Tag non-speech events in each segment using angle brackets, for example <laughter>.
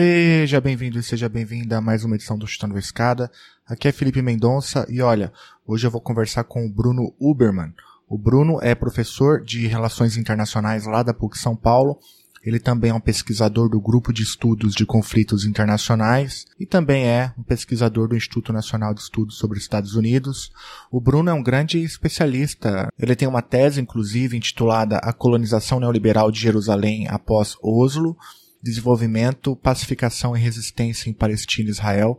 Seja bem-vindo e seja bem-vinda a mais uma edição do Chutando a Escada. Aqui é Felipe Mendonça e olha, hoje eu vou conversar com o Bruno Uberman. O Bruno é professor de Relações Internacionais lá da PUC São Paulo. Ele também é um pesquisador do Grupo de Estudos de Conflitos Internacionais e também é um pesquisador do Instituto Nacional de Estudos sobre Estados Unidos. O Bruno é um grande especialista. Ele tem uma tese, inclusive, intitulada A Colonização Neoliberal de Jerusalém após Oslo desenvolvimento, pacificação e resistência em Palestina e Israel.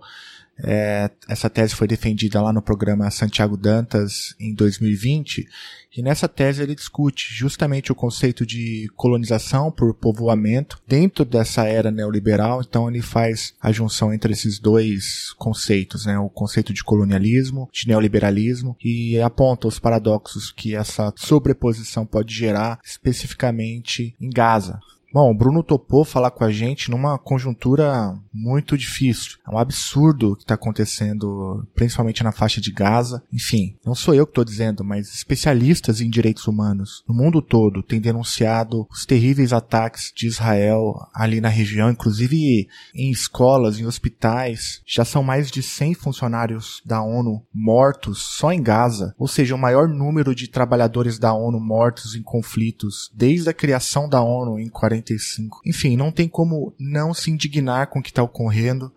É, essa tese foi defendida lá no programa Santiago Dantas em 2020 e nessa tese ele discute justamente o conceito de colonização por povoamento dentro dessa era neoliberal. Então ele faz a junção entre esses dois conceitos, né? o conceito de colonialismo, de neoliberalismo e aponta os paradoxos que essa sobreposição pode gerar especificamente em Gaza. Bom, o Bruno topou falar com a gente numa conjuntura muito difícil. É um absurdo o que está acontecendo, principalmente na faixa de Gaza. Enfim, não sou eu que estou dizendo, mas especialistas em direitos humanos no mundo todo têm denunciado os terríveis ataques de Israel ali na região, inclusive em escolas, em hospitais. Já são mais de 100 funcionários da ONU mortos só em Gaza, ou seja, o maior número de trabalhadores da ONU mortos em conflitos desde a criação da ONU em 40 45. Enfim, não tem como não se indignar com o que está ocorrendo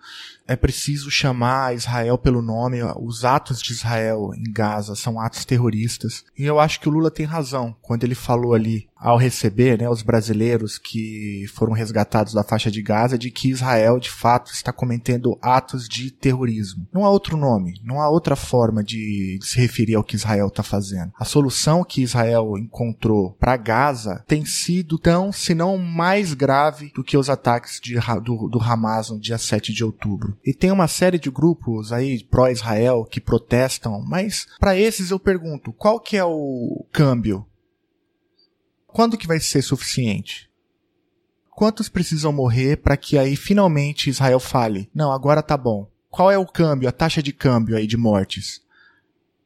é preciso chamar Israel pelo nome. Os atos de Israel em Gaza são atos terroristas. E eu acho que o Lula tem razão quando ele falou ali, ao receber né, os brasileiros que foram resgatados da faixa de Gaza, de que Israel de fato está cometendo atos de terrorismo. Não há outro nome, não há outra forma de, se referir ao que Israel está fazendo. A solução que Israel encontrou para Gaza tem sido tão, se não mais grave do que os ataques de, do, do Hamas no dia 7 de outubro. E tem uma série de grupos aí pró-Israel que protestam, mas para esses eu pergunto, qual que é o câmbio? Quando que vai ser suficiente? Quantos precisam morrer para que aí finalmente Israel fale: "Não, agora tá bom"? Qual é o câmbio, a taxa de câmbio aí de mortes?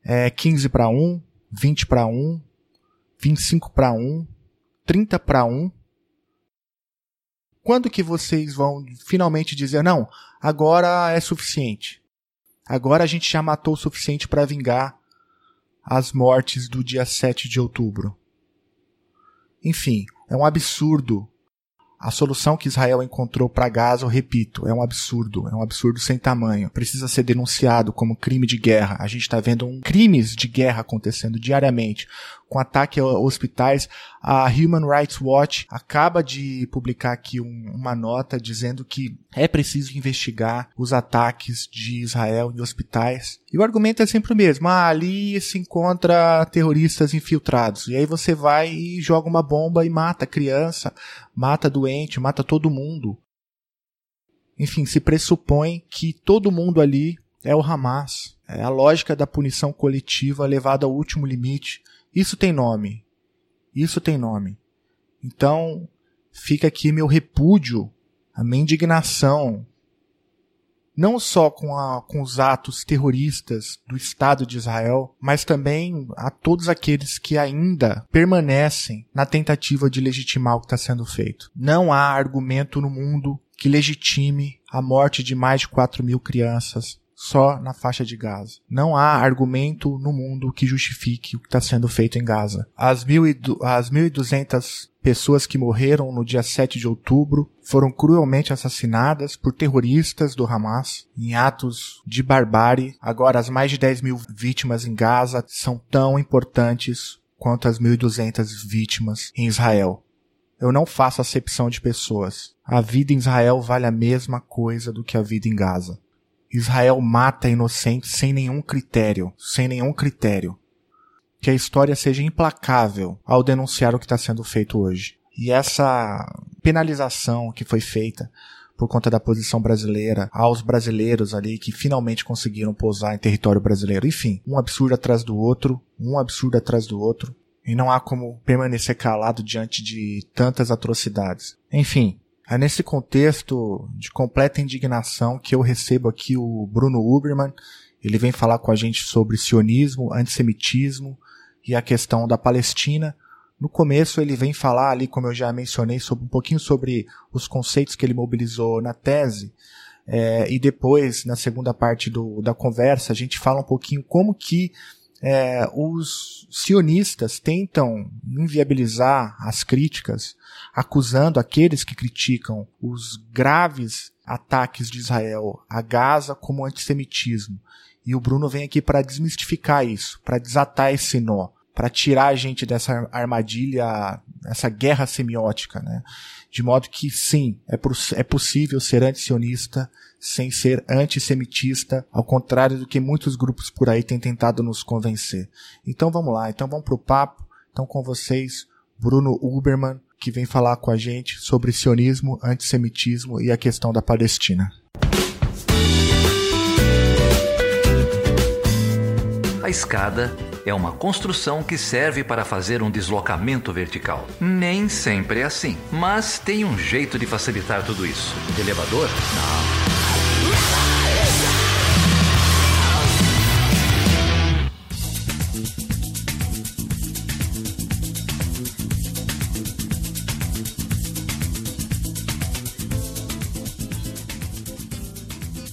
É 15 para 1, 20 para 1, 25 para 1, 30 para 1? Quando que vocês vão finalmente dizer, não, agora é suficiente? Agora a gente já matou o suficiente para vingar as mortes do dia 7 de outubro. Enfim, é um absurdo a solução que Israel encontrou para Gaza, eu repito, é um absurdo, é um absurdo sem tamanho. Precisa ser denunciado como crime de guerra. A gente está vendo um, crimes de guerra acontecendo diariamente, com ataque a hospitais. A Human Rights Watch acaba de publicar aqui um, uma nota dizendo que é preciso investigar os ataques de Israel em hospitais. E o argumento é sempre o mesmo. Ah, ali se encontra terroristas infiltrados. E aí você vai e joga uma bomba e mata criança, mata doente, mata todo mundo. Enfim, se pressupõe que todo mundo ali é o Hamas. É a lógica da punição coletiva levada ao último limite. Isso tem nome. Isso tem nome. Então, fica aqui meu repúdio, a minha indignação não só com, a, com os atos terroristas do Estado de Israel, mas também a todos aqueles que ainda permanecem na tentativa de legitimar o que está sendo feito. Não há argumento no mundo que legitime a morte de mais de 4 mil crianças só na faixa de Gaza. Não há argumento no mundo que justifique o que está sendo feito em Gaza. As 1.200 pessoas que morreram no dia 7 de outubro foram cruelmente assassinadas por terroristas do Hamas em atos de barbárie. Agora, as mais de 10 mil vítimas em Gaza são tão importantes quanto as 1.200 vítimas em Israel. Eu não faço acepção de pessoas. A vida em Israel vale a mesma coisa do que a vida em Gaza. Israel mata inocentes sem nenhum critério, sem nenhum critério. Que a história seja implacável ao denunciar o que está sendo feito hoje. E essa penalização que foi feita por conta da posição brasileira aos brasileiros ali que finalmente conseguiram pousar em território brasileiro. Enfim, um absurdo atrás do outro, um absurdo atrás do outro. E não há como permanecer calado diante de tantas atrocidades. Enfim, é nesse contexto de completa indignação que eu recebo aqui o Bruno Uberman. Ele vem falar com a gente sobre sionismo, antissemitismo e a questão da Palestina, No começo ele vem falar ali, como eu já mencionei, sobre um pouquinho sobre os conceitos que ele mobilizou na tese. É, e depois, na segunda parte do, da conversa, a gente fala um pouquinho como que é, os sionistas tentam inviabilizar as críticas, acusando aqueles que criticam os graves ataques de Israel a Gaza como antissemitismo. E o Bruno vem aqui para desmistificar isso, para desatar esse nó, para tirar a gente dessa armadilha, essa guerra semiótica, né? De modo que sim, é, é possível ser antisionista sem ser antissemitista, ao contrário do que muitos grupos por aí têm tentado nos convencer. Então vamos lá, então vamos pro papo. Então com vocês, Bruno Uberman, que vem falar com a gente sobre sionismo, antissemitismo e a questão da Palestina. A escada é uma construção que serve para fazer um deslocamento vertical. Nem sempre é assim, mas tem um jeito de facilitar tudo isso. De elevador? Não.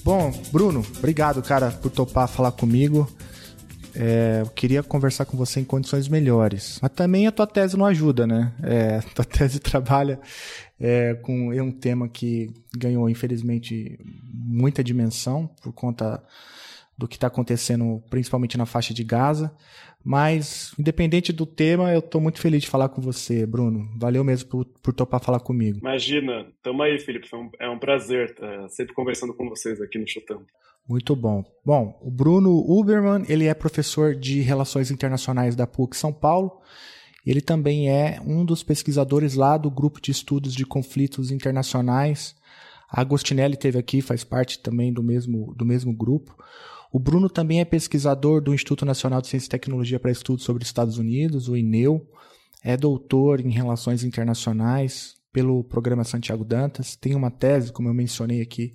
Bom, Bruno, obrigado, cara, por topar falar comigo. É, eu queria conversar com você em condições melhores. Mas também a tua tese não ajuda, né? É, a tua <laughs> tese trabalha é, com um tema que ganhou, infelizmente, muita dimensão por conta do que está acontecendo, principalmente na faixa de Gaza. Mas, independente do tema, eu estou muito feliz de falar com você, Bruno. Valeu mesmo por, por topar falar comigo. Imagina. Tamo aí, Felipe. É um prazer estar sempre conversando com vocês aqui no Chutando. Muito bom. Bom, o Bruno Uberman, ele é professor de Relações Internacionais da PUC São Paulo. Ele também é um dos pesquisadores lá do Grupo de Estudos de Conflitos Internacionais. A Agostinelli teve aqui, faz parte também do mesmo, do mesmo grupo. O Bruno também é pesquisador do Instituto Nacional de Ciência e Tecnologia para Estudos sobre os Estados Unidos, o INEU. É doutor em Relações Internacionais pelo programa Santiago Dantas. Tem uma tese, como eu mencionei aqui,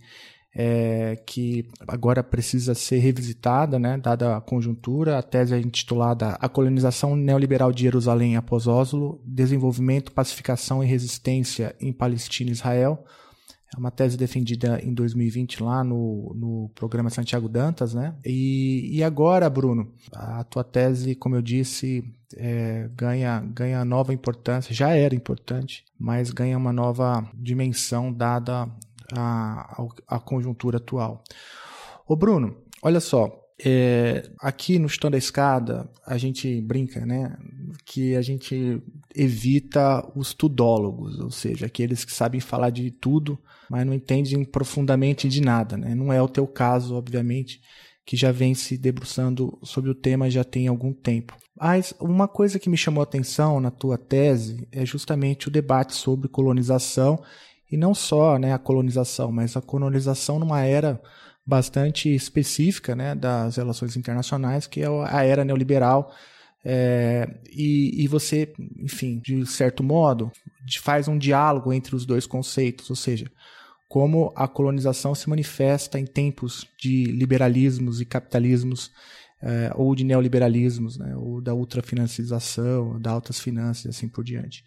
é, que agora precisa ser revisitada, né, dada a conjuntura. A tese é intitulada A Colonização Neoliberal de Jerusalém após Oslo, Desenvolvimento, Pacificação e Resistência em Palestina e Israel. É uma tese defendida em 2020 lá no, no programa Santiago Dantas, né? E, e agora, Bruno, a tua tese, como eu disse, é, ganha, ganha nova importância, já era importante, mas ganha uma nova dimensão dada a, a conjuntura atual. Ô Bruno, olha só, é, aqui no Chutando a Escada, a gente brinca, né? Que a gente evita os tudólogos, ou seja, aqueles que sabem falar de tudo, mas não entendem profundamente de nada, né? Não é o teu caso, obviamente, que já vem se debruçando sobre o tema já tem algum tempo. Mas uma coisa que me chamou a atenção na tua tese é justamente o debate sobre colonização e não só né, a colonização, mas a colonização numa era bastante específica né, das relações internacionais, que é a era neoliberal. É, e, e você, enfim, de certo modo, faz um diálogo entre os dois conceitos, ou seja, como a colonização se manifesta em tempos de liberalismos e capitalismos, é, ou de neoliberalismos, né, ou da ultrafinanciarização, da altas finanças e assim por diante.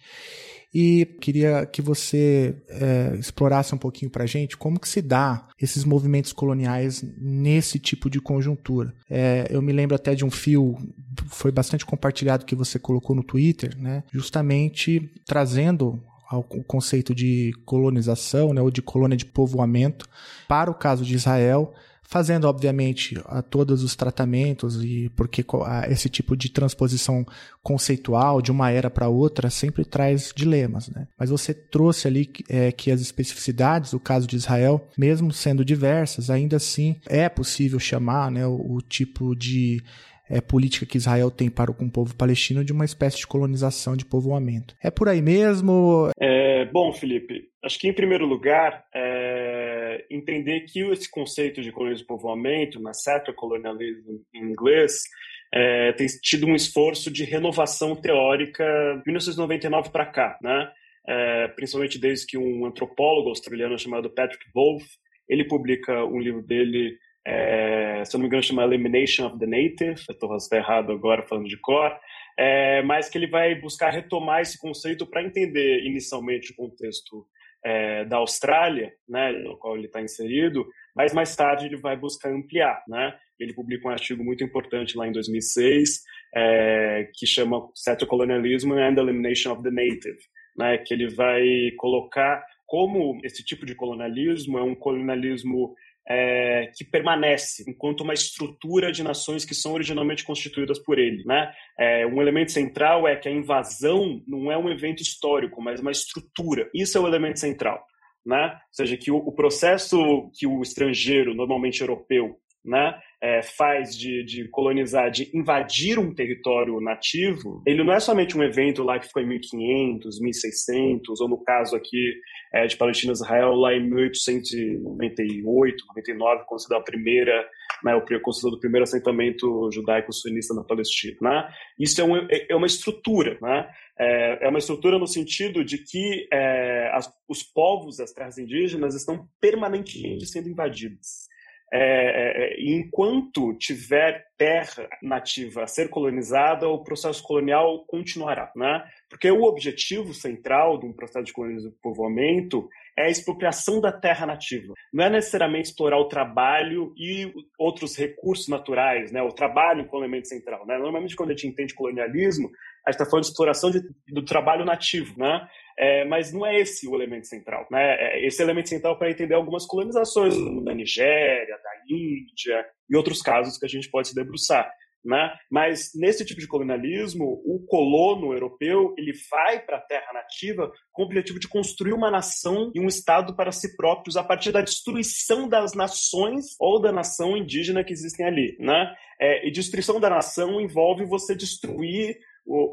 E queria que você é, explorasse um pouquinho para a gente como que se dá esses movimentos coloniais nesse tipo de conjuntura. É, eu me lembro até de um fio, foi bastante compartilhado que você colocou no Twitter, né, justamente trazendo o conceito de colonização, né, ou de colônia de povoamento, para o caso de Israel, fazendo obviamente a todos os tratamentos e porque esse tipo de transposição conceitual de uma era para outra sempre traz dilemas, né? Mas você trouxe ali é, que as especificidades, o caso de Israel, mesmo sendo diversas, ainda assim é possível chamar, né, o, o tipo de é, política que Israel tem para com o povo palestino de uma espécie de colonização, de povoamento. É por aí mesmo? É, bom, Felipe, acho que em primeiro lugar é entender que esse conceito de colonialismo de povoamento, massacre colonialismo em inglês, é, tem tido um esforço de renovação teórica de 1999 para cá, né? É, principalmente desde que um antropólogo australiano chamado Patrick Wolf ele publica um livro dele, é, se eu não me engano, chama Elimination of the Native. Eu estou errado agora falando de cor. é, mas que ele vai buscar retomar esse conceito para entender inicialmente o contexto é, da Austrália, né, no qual ele está inserido, mas mais tarde ele vai buscar ampliar, né? Ele publica um artigo muito importante lá em 2006 é, que chama Settler Colonialism and the Elimination of the Native, né? Que ele vai colocar como esse tipo de colonialismo é um colonialismo é, que permanece enquanto uma estrutura de nações que são originalmente constituídas por ele. Né? É, um elemento central é que a invasão não é um evento histórico, mas uma estrutura. Isso é o elemento central. Né? Ou seja, que o, o processo que o estrangeiro, normalmente europeu, né, é, faz de, de, colonizar, de invadir um território nativo, ele não é somente um evento lá que ficou em 1500, 1600, ou no caso aqui é, de Palestina e Israel, lá em 1898, 99, quando se deu a primeira, né, o considerado o primeiro assentamento judaico-sunista na Palestina. Né? Isso é, um, é, é uma estrutura, né? É, é uma estrutura no sentido de que é, as, os povos das terras indígenas estão permanentemente sendo invadidos. É, é, é, enquanto tiver terra nativa a ser colonizada, o processo colonial continuará, né? Porque o objetivo central de um processo de colonização e povoamento é a expropriação da terra nativa. Não é necessariamente explorar o trabalho e outros recursos naturais, né? O trabalho como elemento central, né? Normalmente quando a gente entende colonialismo, a gente está falando de exploração de, do trabalho nativo, né? É, mas não é esse o elemento central. Né? É esse elemento central para entender algumas colonizações da Nigéria, da Índia e outros casos que a gente pode se debruçar. Né? Mas nesse tipo de colonialismo, o colono europeu ele vai para a terra nativa com o objetivo de construir uma nação e um estado para si próprios a partir da destruição das nações ou da nação indígena que existem ali, né? É, e destruição da nação envolve você destruir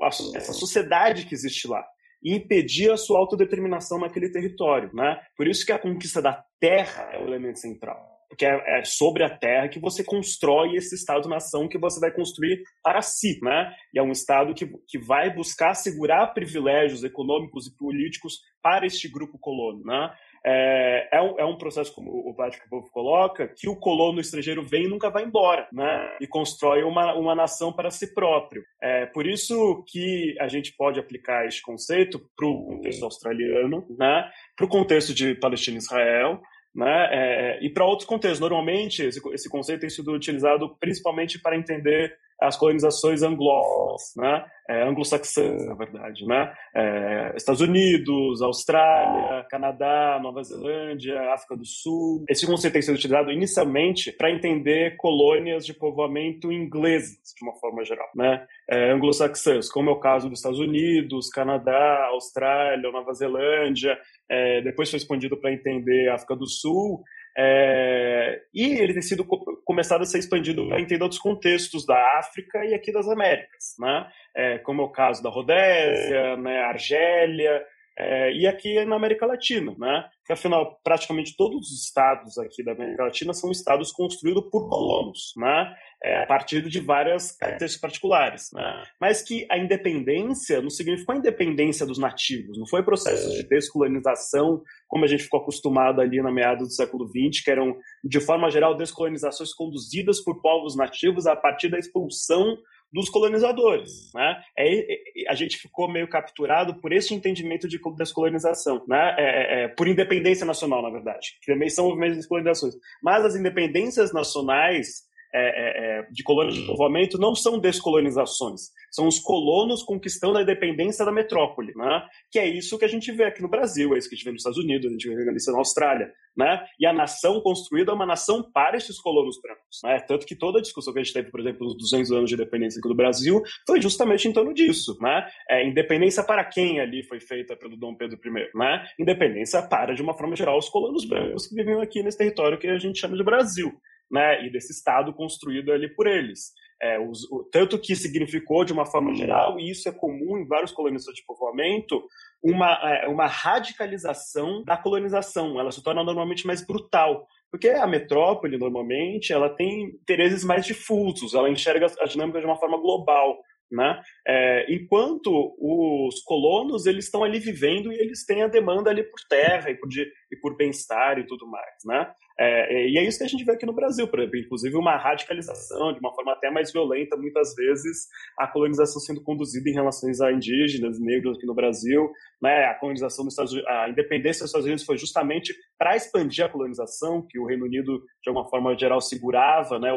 a, essa sociedade que existe lá e impedir a sua autodeterminação naquele território. Né? Por isso que a conquista da terra é o elemento central. Porque é, é sobre a terra que você constrói esse Estado-nação que você vai construir para si. Né? E é um Estado que, que vai buscar assegurar privilégios econômicos e políticos para este grupo colono. Né? É, é, um, é um processo, como o Vatican coloca, que o colono estrangeiro vem e nunca vai embora, né? E constrói uma, uma nação para si próprio. É por isso que a gente pode aplicar este conceito para o contexto australiano, né? Para o contexto de Palestina e Israel, né? É, e para outros contextos. Normalmente, esse, esse conceito tem sido utilizado principalmente para entender as colonizações anglófonas, né? É, anglo-saxãs, na verdade, né? É, Estados Unidos, Austrália, Canadá, Nova Zelândia, África do Sul. Esse conceito tem sido utilizado inicialmente para entender colônias de povoamento inglesas, de uma forma geral, né? É, anglo-saxãs, como é o caso dos Estados Unidos, Canadá, Austrália, Nova Zelândia. É, depois foi expandido para entender África do Sul é, e ele tem sido começado a ser expandido para entender outros contextos da África e aqui das Américas, né? É, como é o caso da Rodésia, né, Argélia, é, e aqui na América Latina, né? Que afinal, praticamente todos os estados aqui da América Latina são estados construídos por colonos, né? É, a partir de várias características particulares, né? Mas que a independência não significou a independência dos nativos, não foi processo de descolonização, como a gente ficou acostumado ali na meada do século XX, que eram, de forma geral, descolonizações conduzidas por povos nativos a partir da expulsão dos colonizadores. Né? É, é, a gente ficou meio capturado por esse entendimento de descolonização, né? É, é, é, por independência nacional, na verdade, que também são movimentos de descolonizações. Mas as independências nacionais é, é, é, de colônias de povoamento não são descolonizações, são os colonos conquistando a independência da metrópole, né? que é isso que a gente vê aqui no Brasil, é isso que a gente vê nos Estados Unidos, a gente vê isso na Austrália. Né? E a nação construída é uma nação para esses colonos brancos. Né? Tanto que toda a discussão que a gente teve, por exemplo, nos 200 anos de independência do Brasil, foi justamente em torno disso. Né? É, independência para quem ali foi feita pelo Dom Pedro I? Né? Independência para, de uma forma geral, os colonos brancos que viviam aqui nesse território que a gente chama de Brasil né, e desse Estado construído ali por eles. É, os, o, tanto que significou, de uma forma geral, e isso é comum em vários colonistas de povoamento, uma, é, uma radicalização da colonização. Ela se torna normalmente mais brutal. Porque a metrópole, normalmente, ela tem interesses mais difusos, ela enxerga a dinâmica de uma forma global. Né? É, enquanto os colonos eles estão ali vivendo e eles têm a demanda ali por terra e por, e por bem-estar e tudo mais, né? É, e é isso que a gente vê aqui no Brasil, por exemplo, inclusive uma radicalização de uma forma até mais violenta, muitas vezes a colonização sendo conduzida em relações a indígenas, negros aqui no Brasil, né? A colonização dos Estados Unidos, a independência dos Estados Unidos foi justamente para expandir a colonização, que o Reino Unido de alguma forma geral segurava, né?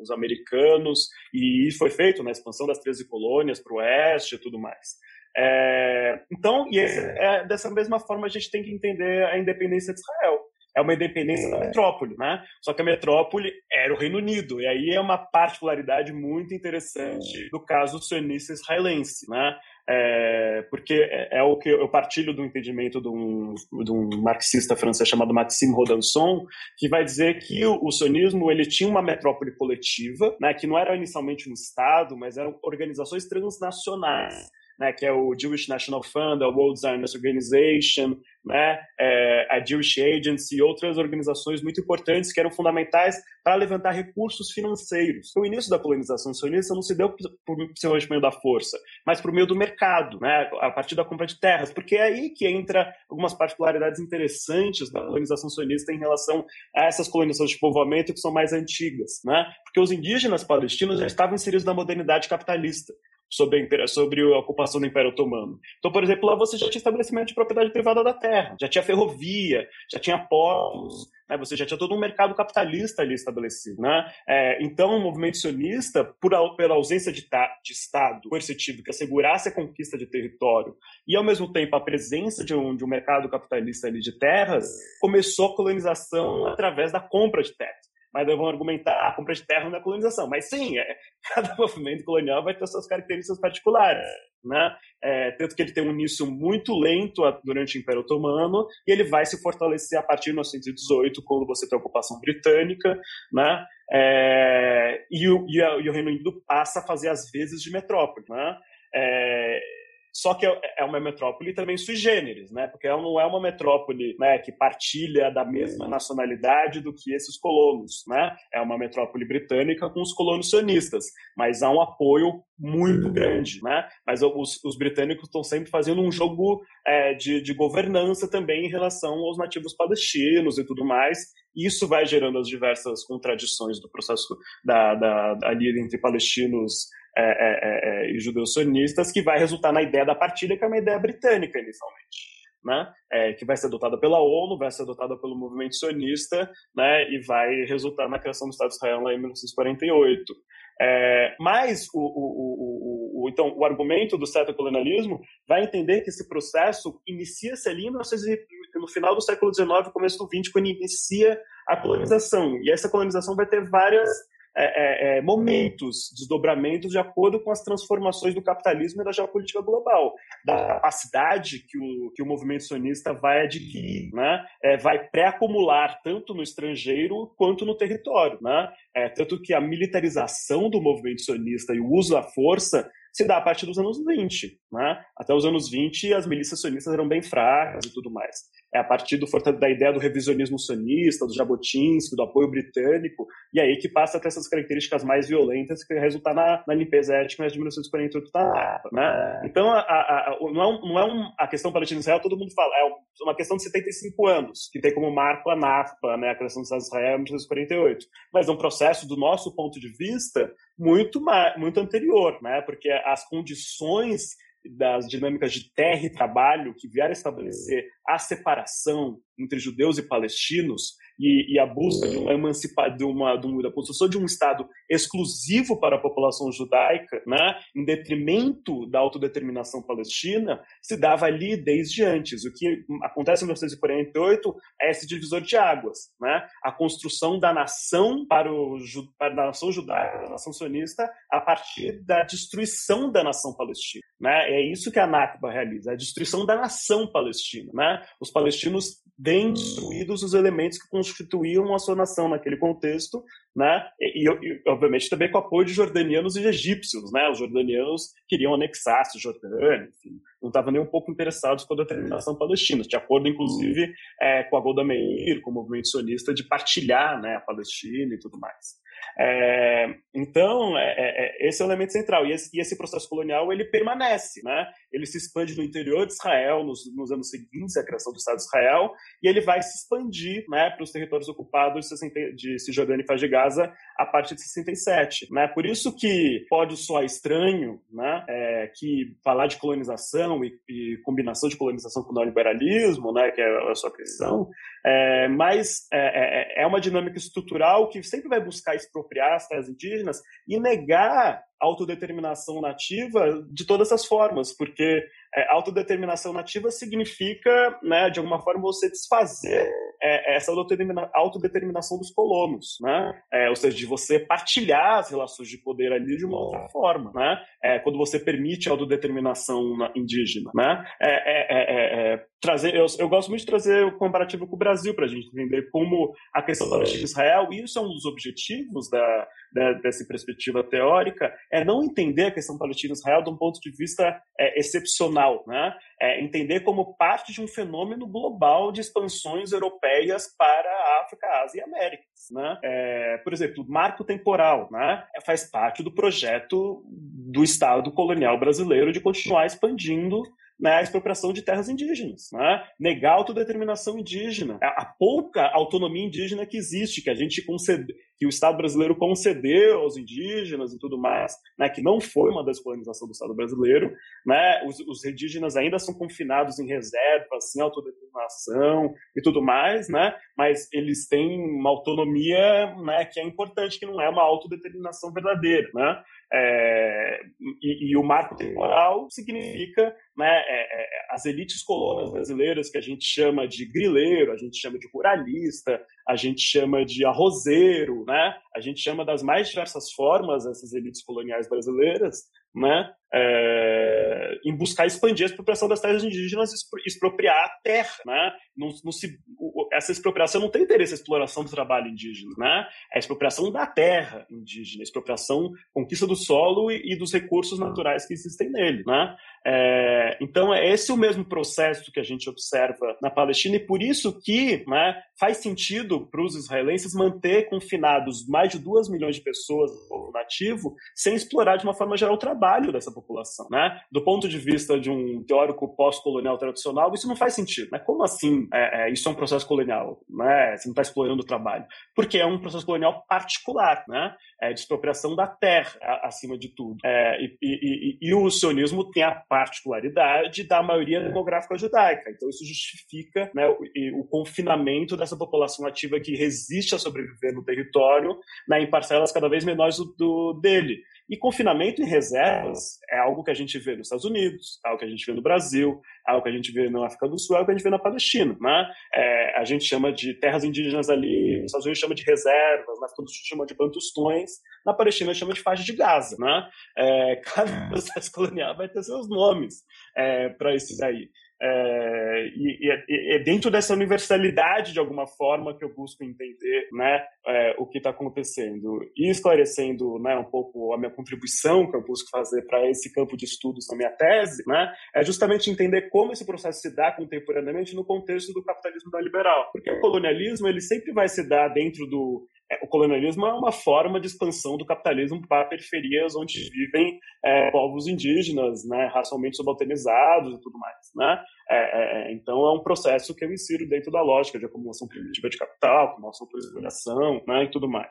os americanos e foi feito na né? expansão das 13 colônias para o oeste e tudo mais. É, então, e é, é, dessa mesma forma a gente tem que entender a independência de Israel é uma independência da é. metrópole, né? Só que a metrópole era o Reino Unido, e aí é uma particularidade muito interessante do caso sionista israelense, né? É, porque é, é, o que eu partilho do entendimento de um, de um marxista francês chamado Maxime Rodanson, que vai dizer que o, o sionismo ele tinha uma metrópole coletiva, né, que não era inicialmente um Estado, mas eram organizações transnacionais né, que é o Jewish National Fund, a World Zionist Organization, né, é, a Jewish Agency e outras organizações muito importantes que eram fundamentais para levantar recursos financeiros. O início da colonização sionista não se deu por, por meio da força, mas por meio do mercado, né, a partir da compra de terras, porque é aí que entra algumas particularidades interessantes da colonização sionista em relação a essas colonizações de povoamento que são mais antigas, né, porque os indígenas palestinos já estavam inseridos na modernidade capitalista sobre a, sobre a ocupação do Império Otomano. Então, por exemplo, lá você já tinha estabelecimento de propriedade privada da terra, já tinha ferrovia, já tinha portos, né? você já tinha todo um mercado capitalista ali estabelecido. Né? É, então, o movimento sionista, por, pela ausência de, de Estado coercitivo que assegurasse a conquista de território e, ao mesmo tempo, a presença de um, de um mercado capitalista ali de terras, começou a colonização através da compra de terras mas vão argumentar a compra de terra não é colonização. Mas sim, é, <laughs> cada movimento colonial vai ter suas características particulares. Né? É, tanto que ele tem um início muito lento durante o Império Otomano e ele vai se fortalecer a partir de 1918, quando você tem a ocupação britânica, né? É, e, o, e, a, e, o, Reino Unido passa a fazer as vezes de metrópole. Né? Só que é, é uma metrópole também sui generis, né? Porque ela não é uma metrópole né, que partilha da mesma nacionalidade do que esses colonos, né? É uma metrópole britânica com os colonos sionistas, mas há um apoio muito grande, né? Mas os, os britânicos estão sempre fazendo um jogo é, de, de governança também em relação aos nativos palestinos e tudo mais. Isso vai gerando as diversas contradições do processo da, da, da ali entre palestinos é, é, é, é, e judeus sionistas, que vai resultar na ideia da partilha, que é uma ideia britânica inicialmente. Né, é, que vai ser adotada pela ONU, vai ser adotada pelo movimento sionista, né, e vai resultar na criação do Estado de Israel lá em 1948. É, mas o, o, o, o, então, o argumento do colonialismo vai entender que esse processo inicia-se ali no final do século XIX, começo do XX, quando inicia a colonização. E essa colonização vai ter várias é, é, é, momentos, desdobramentos de acordo com as transformações do capitalismo e da geopolítica global, da capacidade que o, que o movimento sionista vai adquirir, né? É, vai pré-acumular tanto no estrangeiro quanto no território. Né? É, tanto que a militarização do movimento sionista e o uso da força se dá a partir dos anos 20. Né? Até os anos 20, as milícias sionistas eram bem fracas e tudo mais. É a partir do, da ideia do revisionismo sionista, do Jabotinsky, do apoio britânico, e aí que passa a ter essas características mais violentas que resultar na, na limpeza étnica de 1948 da NAPA. Né? Então, a, a, a, não é, um, não é um, a questão palestina-israel, todo mundo fala, é uma questão de 75 anos, que tem como marco a NAFPA, né, a criação do Estado de Israel em 1948. Mas é um processo, do nosso ponto de vista, muito, muito anterior, né? porque as condições das dinâmicas de terra e trabalho que vieram estabelecer a separação entre judeus e palestinos e, e a busca de uma emancipação, de uma, da construção de um Estado exclusivo para a população judaica, né, em detrimento da autodeterminação palestina, se dava ali desde antes. O que acontece em 1948 é esse divisor de águas, né, a construção da nação para, o, para a nação judaica, a nação sionista, a partir da destruição da nação palestina. Né? É isso que a Nakba realiza, a destruição da nação palestina. Né? Os palestinos veem destruídos os elementos que constituíam a sua nação naquele contexto, né? E, e, obviamente também com o apoio de jordanianos e egípcios, né? Os jordanianos queriam anexar a Jordânia, enfim, não estavam nem um pouco interessados com a determinação palestina, de acordo inclusive é, com a Golda Meir, com o movimento sionista de partilhar, né, a Palestina e tudo mais. É, então, é, é, é, esse é o elemento central. E esse, e esse, processo colonial ele permanece. Né? Ele se expande no interior de Israel nos, nos anos seguintes à criação do Estado de Israel, e ele vai se expandir né, para os territórios ocupados de Cisjordânia e Faz de Gaza a partir de 67. Né? Por isso que pode soar estranho né, é, que falar de colonização e, e, combinação de colonização com o neoliberalismo, né, que é a sua questão, é, mas é, é, é uma dinâmica estrutural que sempre vai buscar expropriar as terras indígenas e negar autodeterminação nativa de todas as formas, porque é, autodeterminação nativa significa, né, de alguma forma, você desfazer é, essa autodeterminação dos colonos, né? É, ou seja, de você partilhar as relações de poder ali de uma outra forma, né? É, quando você permite a autodeterminação indígena, né? É, é, trazer, eu, eu, gosto muito de trazer o comparativo com o Brasil para a gente entender como a questão da Israel, e isso é um dos objetivos da, da, dessa perspectiva teórica, é não entender a questão palestina-israel de um ponto de vista é, excepcional, né? É entender como parte de um fenômeno global de expansões europeias para a África, Ásia e Américas, né? É, por exemplo, marco temporal, né? É, faz parte do projeto do Estado colonial brasileiro de continuar expandindo né, a expropriação de terras indígenas, né? negar a autodeterminação indígena, a, pouca autonomia indígena que existe, que a gente concede, que o Estado brasileiro concedeu aos indígenas e tudo mais, né, que não foi uma descolonização do Estado brasileiro, né, os, os indígenas ainda são confinados em reservas, sem autodeterminação e tudo mais, né, mas eles têm uma autonomia né, que é importante, que não é uma autodeterminação verdadeira, né, é, e, e, o marco temporal significa né, é, é, as elites colonas brasileiras que a gente chama de grileiro, a gente chama de ruralista, a gente chama de arrozeiro, né? A gente chama das mais diversas formas essas elites coloniais brasileiras, né? É, em buscar expandir a expropriação das terras indígenas expropriar a terra, né? Não, não se, essa expropriação não tem interesse na exploração do trabalho indígena, né? É a expropriação da terra indígena, a expropriação, conquista do solo e, e dos recursos naturais que existem nele, né? É, então, é esse o mesmo processo que a gente observa na Palestina, e por isso que né, faz sentido para os israelenses manter confinados mais de duas milhões de pessoas do povo nativo, sem explorar de uma forma geral o trabalho dessa população. Né? Do ponto de vista de um teórico pós-colonial tradicional, isso não faz sentido. Né? Como assim é, é, isso é um processo colonial? Né? Você não está explorando o trabalho. Porque é um processo colonial particular, né? é, de expropriação da terra, acima de tudo. É, e, e, e, e o sionismo tem a particularidade da maioria demográfica judaica. Então, isso justifica né, o, o, confinamento dessa população nativa que resiste a sobreviver no território né, em parcelas cada vez menores do, do, dele. E confinamento em reservas é algo que a gente vê nos Estados Unidos, é algo que a gente vê no Brasil, é algo que a gente vê na África do Sul, é algo que a gente vê na Palestina. Né? É, a gente chama de terras indígenas ali, nos Estados Unidos chama de reservas, na África do Sul chama de bantustões, na Palestina chama de faixa de Gaza. Né? É, <laughs> cada é. processo colonial vai ter seus nomes é, para isso daí. É, e, e, é dentro dessa universalidade, de alguma forma, que eu busco entender né, é, o que está acontecendo. E esclarecendo né, um pouco a minha contribuição que eu busco fazer para esse campo de estudos na minha tese, né, é justamente entender como esse processo se dá contemporaneamente no contexto do capitalismo neoliberal. Porque o colonialismo ele sempre vai se dar dentro do é, o colonialismo é uma forma de expansão do capitalismo para periferias onde vivem é, povos indígenas, né, racialmente subalternizados e tudo mais, né? É, é, é, então é um processo que eu insiro dentro da lógica de acumulação primitiva de capital, acumulação por exploração, né, e tudo mais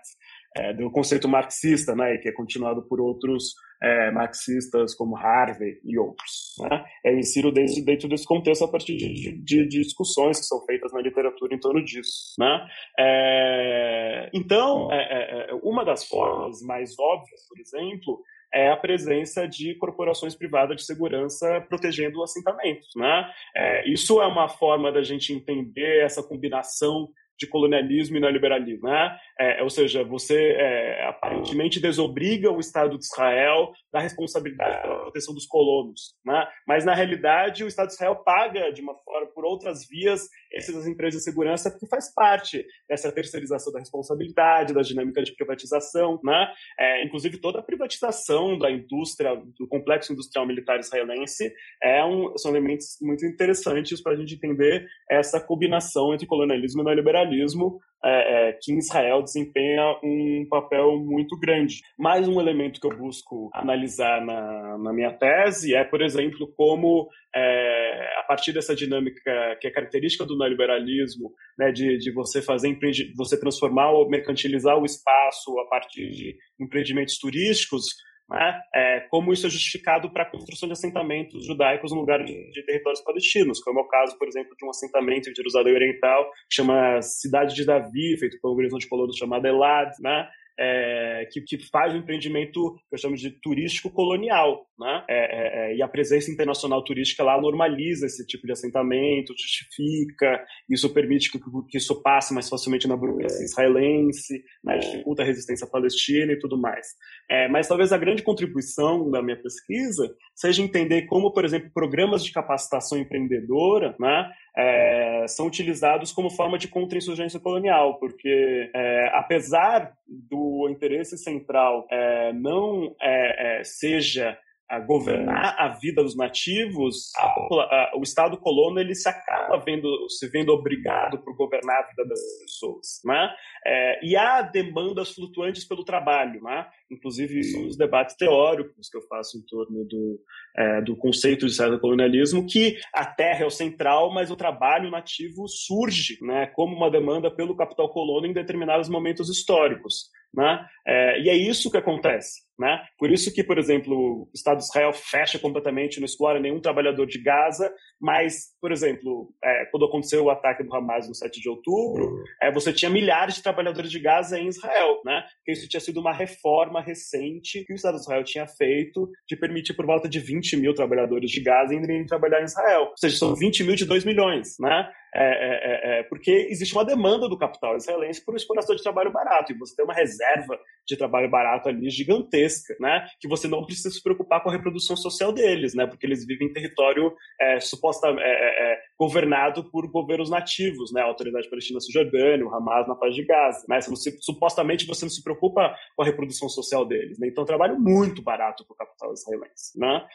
é, do conceito marxista, né, que é continuado por outros é, marxistas como Harvey e outros. Né? Eu insiro dentro, dentro desse contexto a partir de, de, de, discussões que são feitas na literatura em torno disso. Né? É, então, é, é, é, uma das formas mais óbvias, por exemplo, é a presença de corporações privadas de segurança protegendo assentamentos. Né? É, isso é uma forma da gente entender essa combinação de colonialismo e neoliberalismo, né? É, ou seja, você é, aparentemente desobriga o Estado de Israel da responsabilidade pela proteção dos colonos, né? Mas na realidade o Estado de Israel paga de uma forma por outras vias essas empresas de segurança porque faz parte dessa terceirização da responsabilidade, da dinâmica de privatização, né? É, inclusive toda a privatização da indústria, do complexo industrial militar israelense é um, são elementos muito interessantes para a gente entender essa combinação entre colonialismo e neoliberalismo é, é, que Israel desempenha um papel muito grande. Mais um elemento que eu busco analisar na, na minha tese é, por exemplo, como é, a partir dessa dinâmica que é característica do neoliberalismo, né, de, de você fazer você transformar ou mercantilizar o espaço a partir de empreendimentos turísticos, né, é, como isso é justificado para a construção de assentamentos judaicos no lugar de, de, territórios palestinos, como é o caso, por exemplo, de um assentamento em Jerusalém Oriental, que chama Cidade de Davi, feito por um organismo de colonos chamado Elad, né, é, que, que, faz um empreendimento que eu chamo de turístico colonial, né? É, é, é, e a presença internacional turística lá normaliza esse tipo de assentamento, justifica, isso permite que, que isso passe mais facilmente na burocracia israelense, né? dificulta a resistência palestina e tudo mais. É, mas talvez a grande contribuição da minha pesquisa seja entender como, por exemplo, programas de capacitação empreendedora, né? É, são utilizados como forma de contra-insurgência colonial, porque é, apesar do interesse central é, não é, é, seja a governar a vida dos nativos, a, a, o Estado colono ele se acaba vendo, se vendo obrigado por governar a vida das pessoas, né? É, e há demandas flutuantes pelo trabalho, né? Inclusive os debates teóricos que eu faço em torno do, é, do conceito de certo colonialismo, que a terra é o central, mas o trabalho nativo surge, né? Como uma demanda pelo capital colono em determinados momentos históricos. Né? É, e é isso que acontece. Né? Por isso que, por exemplo, o Estado de Israel fecha completamente, não explora nenhum trabalhador de Gaza, mas, por exemplo, é, quando aconteceu o ataque do Hamas no 7 de outubro, é, você tinha milhares de trabalhadores de Gaza em Israel, né? Porque isso tinha sido uma reforma recente que o Estado de Israel tinha feito de permitir por volta de 20 mil trabalhadores de Gaza irem trabalhar em Israel. Ou seja, são 20 mil de 2 milhões, né? É, é, é, é, porque existe uma demanda do capital israelense por exploração de trabalho barato, e você tem uma reserva de trabalho barato ali gigantesca, né? Que você não precisa se preocupar com a reprodução social deles, né? Porque eles vivem em território é, supostamente é, governado por governos nativos, né? A Autoridade Palestina Cisjordânia, o Hamas na paz de Gaza, né? Você, supostamente você não se preocupa com a reprodução social deles, né? Então, trabalho muito barato para o capital israelense, né?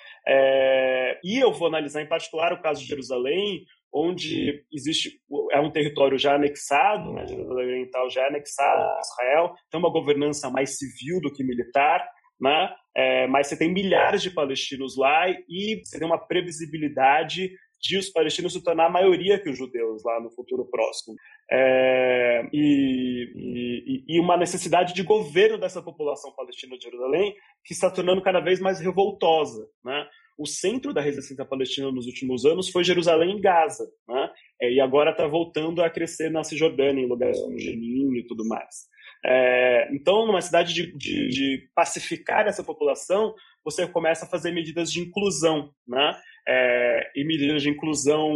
e eu vou analisar em particular o caso de Jerusalém, onde existe é um território já anexado, né, Jerusalém Oriental já é anexado a Israel, tem uma governança mais civil do que militar, né? É, mas você tem milhares de palestinos lá e você tem uma previsibilidade de os palestinos se tornar a maioria que os judeus lá no futuro próximo. É, e, e, e, uma necessidade de governo dessa população palestina de Jerusalém que está tornando cada vez mais revoltosa, né? O centro da resistência palestina nos últimos anos foi Jerusalém e Gaza, né? É, e agora está voltando a crescer na Cisjordânia, em lugares como Jenin e tudo mais. É, então, numa cidade de, de, de, pacificar essa população, você começa a fazer medidas de inclusão, né? É, e medidas de inclusão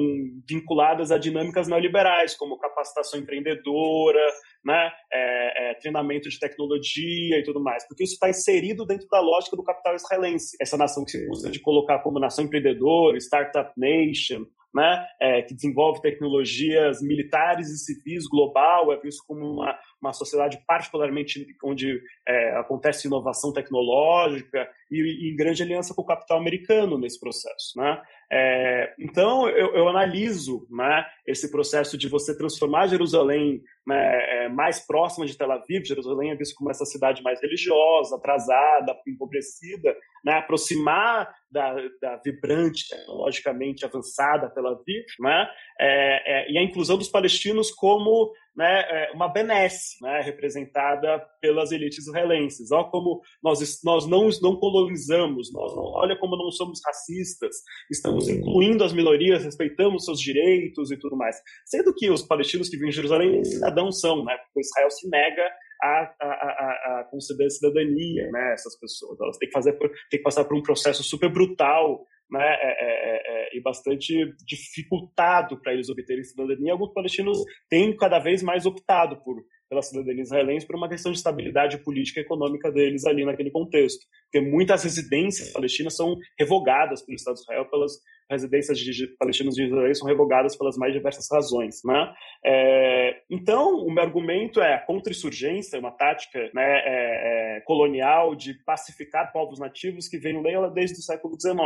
vinculadas a dinâmicas neoliberais, como capacitação empreendedora, né, é, é, treinamento de tecnologia e tudo mais, porque isso está inserido dentro da lógica do capital israelense. Essa nação que se usa de colocar como nação empreendedora, startup nation, né, é, que desenvolve tecnologias militares e civis global, é visto como uma, uma sociedade particularmente onde é, acontece inovação tecnológica e, e, em grande aliança com o capital americano nesse processo. Né? É, então, eu, eu analiso né, esse processo de você transformar Jerusalém né, é, mais próxima de Tel Aviv. Jerusalém é visto como essa cidade mais religiosa, atrasada, empobrecida, né, aproximar da, da, vibrante, tecnologicamente avançada Tel Aviv, né, é, é, e a inclusão dos palestinos como né, é, uma benesse né, representada pelas elites israelenses. Olha como nós, nós não, não colonizamos, nós não, olha como não somos racistas, estamos incluindo as minorias, respeitamos seus direitos e tudo mais. Sendo que os palestinos que vivem em Jerusalém cidadãos são, né, porque Israel se nega a, a, a, a conceder cidadania, né, essas pessoas. Elas têm que, fazer, têm que passar por um processo super brutal né, é, é, é, e bastante dificultado para eles obterem cidadania. Alguns palestinos têm cada vez mais optado por pela cidadania israelense por uma questão de estabilidade política e econômica deles ali naquele contexto. Porque muitas residências palestinas são revogadas pelo Estado de Israel, pelas residências de palestinos de Israel são revogadas pelas mais diversas razões. Né? É, então, o meu argumento é a contra-insurgência, uma tática né, é, é, colonial de pacificar povos nativos que vem desde o século XIX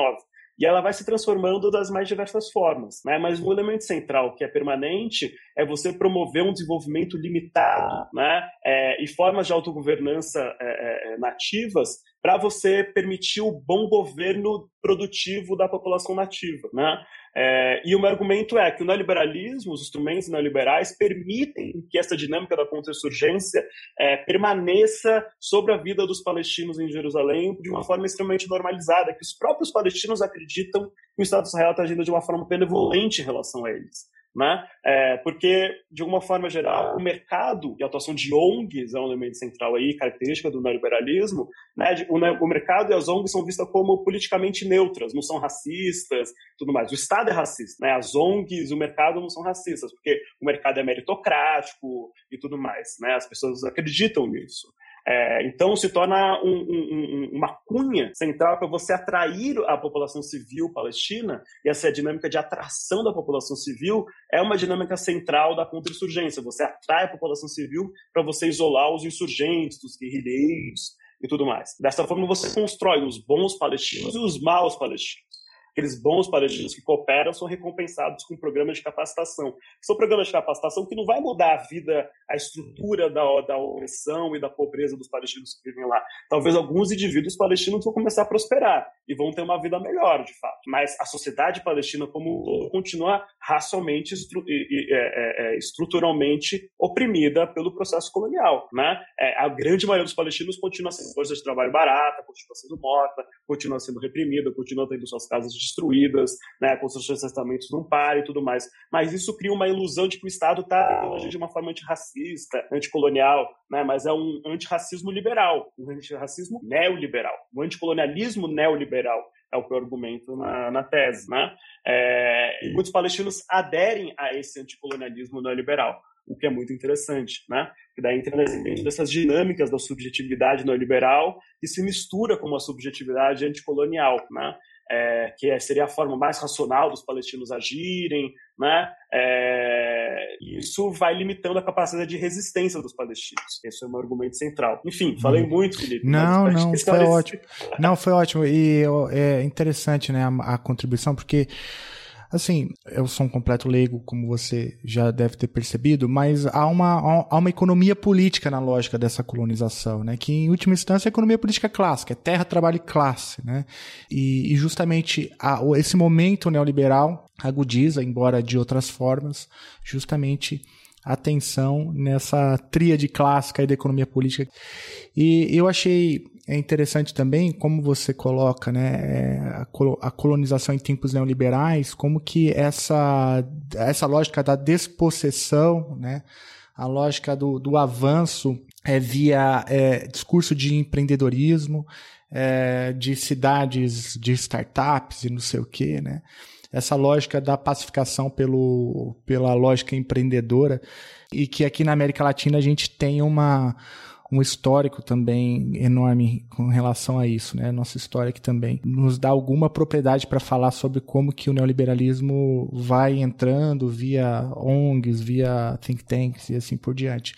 e ela vai se transformando das mais diversas formas. Né? Mas um elemento central que é permanente é você promover um desenvolvimento limitado né? É, e formas de autogovernança é, é, nativas para você permitir o bom governo produtivo da população nativa. Né? É, e o meu argumento é que o neoliberalismo, os instrumentos neoliberais, permitem que essa dinâmica da contra-insurgência é, permaneça sobre a vida dos palestinos em Jerusalém de uma forma extremamente normalizada, que os próprios palestinos acreditam que o Estado de Israel está agindo de uma forma benevolente em relação a eles. Né? É, porque, de alguma forma geral, o mercado e a atuação de ONGs é um elemento central aí, característica do neoliberalismo. Né? O, o, mercado e as ONGs são vistas como politicamente neutras, não são racistas, tudo mais. O Estado é racista, né? as ONGs o mercado não são racistas, porque o mercado é meritocrático e tudo mais. Né? As pessoas acreditam nisso. É, então se torna um, um, uma cunha central para você atrair a população civil palestina, e essa é dinâmica de atração da população civil é uma dinâmica central da contra-insurgência. Você atrai a população civil para você isolar os insurgentes, os guerrilheiros e tudo mais. Dessa forma, você constrói os bons palestinos e os maus palestinos aqueles bons palestinos que cooperam são recompensados com programas de capacitação. São programas de capacitação que não vai mudar a vida, a estrutura da, da opressão e da pobreza dos palestinos que vivem lá. Talvez alguns indivíduos palestinos vão começar a prosperar e vão ter uma vida melhor, de fato. Mas a sociedade palestina como um todo continua racialmente estru e, e, é, é, é, estruturalmente oprimida pelo processo colonial. Né? É, a grande maioria dos palestinos continua sendo força de trabalho barata, continua sendo morta, continua sendo reprimida, continua tendo suas casas destruídas, né, construção de assentamentos não para e tudo mais. Mas isso cria uma ilusão de que o Estado está de uma forma antirracista, anticolonial, né, mas é um antirracismo liberal, um antirracismo neoliberal, um anticolonialismo neoliberal é o que eu argumento na, na tese, né? É, muitos palestinos aderem a esse anticolonialismo neoliberal, o que é muito interessante, né? Que daí entra dessas dinâmicas da subjetividade neoliberal que se mistura com uma subjetividade anticolonial, né? É, que é, seria a forma mais racional dos palestinos agirem, né? É, isso vai limitando a capacidade de resistência dos palestinos. Esse é o meu argumento central. Enfim, falei hum. muito, Felipe. Não, não, foi ótimo. Não, foi ótimo. E é interessante, né, a, a contribuição, porque Assim, eu sou um completo leigo, como você já deve ter percebido, mas há uma, há uma economia política na lógica dessa colonização, né? Que em última instância é a economia política clássica, é terra, trabalho e classe, né? E, e justamente a, esse momento neoliberal agudiza, embora de outras formas, justamente atenção nessa tríade clássica da economia política. E eu achei é interessante também como você coloca né, é, a colonização em tempos neoliberais, como que essa, essa lógica da despossessão, né, a lógica do, do avanço é, via é, discurso de empreendedorismo, é, de cidades de startups e não sei o quê, né? Essa lógica da pacificação pelo, pela lógica empreendedora e que aqui na América Latina a gente tem uma um histórico também enorme com relação a isso, né? Nossa história que também nos dá alguma propriedade para falar sobre como que o neoliberalismo vai entrando via ONGs, via think tanks e assim por diante.